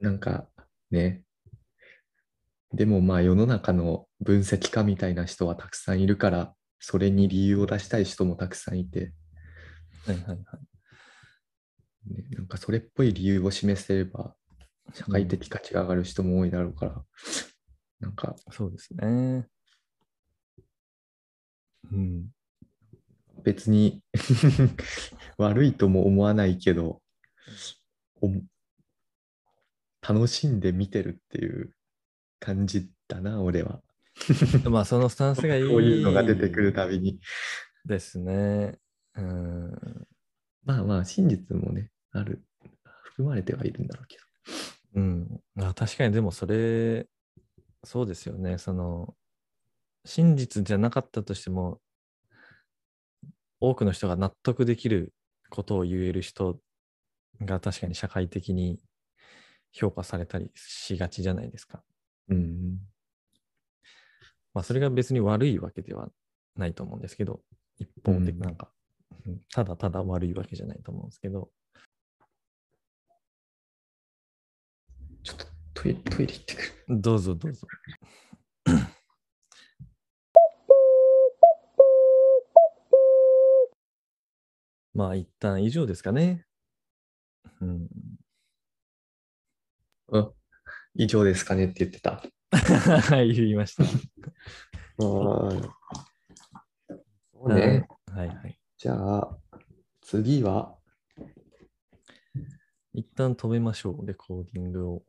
[SPEAKER 2] なんかね、でもまあ世の中の分析家みたいな人はたくさんいるから、それに理由を出したい人もたくさんいて、
[SPEAKER 1] はいはいはい。
[SPEAKER 2] ね、なんかそれっぽい理由を示せれば、社会的価値が上がる人も多いだろうから、なんか
[SPEAKER 1] そうですね。うん。
[SPEAKER 2] 別に 悪いとも思わないけど、お楽しんで見てるっていう感じだな、俺は。
[SPEAKER 1] まあ、そのスタンスがいい。
[SPEAKER 2] こういうのが出てくるたびに。
[SPEAKER 1] ですね。うん。
[SPEAKER 2] まあまあ、真実もね、ある、含まれてはいるんだろうけど。
[SPEAKER 1] うん。あ確かに、でもそれ、そうですよね。その、真実じゃなかったとしても、多くの人が納得できることを言える人が確かに社会的に評価されたりしがちじゃないですか。
[SPEAKER 2] うん。
[SPEAKER 1] まあ、それが別に悪いわけではないと思うんですけど、一方的
[SPEAKER 2] うん
[SPEAKER 1] なんか、うんただただ悪いわけじゃないと思うんですけど、
[SPEAKER 2] トイレトイレ行ってくる。
[SPEAKER 1] どうぞどうぞ。まあ、一旦以上ですかね。うん、
[SPEAKER 2] あ、以上ですかねって言ってた。
[SPEAKER 1] はい、言いました。
[SPEAKER 2] そうね。
[SPEAKER 1] はいはい。
[SPEAKER 2] じゃあ、次は、
[SPEAKER 1] 一旦止めましょう、レコーディングを。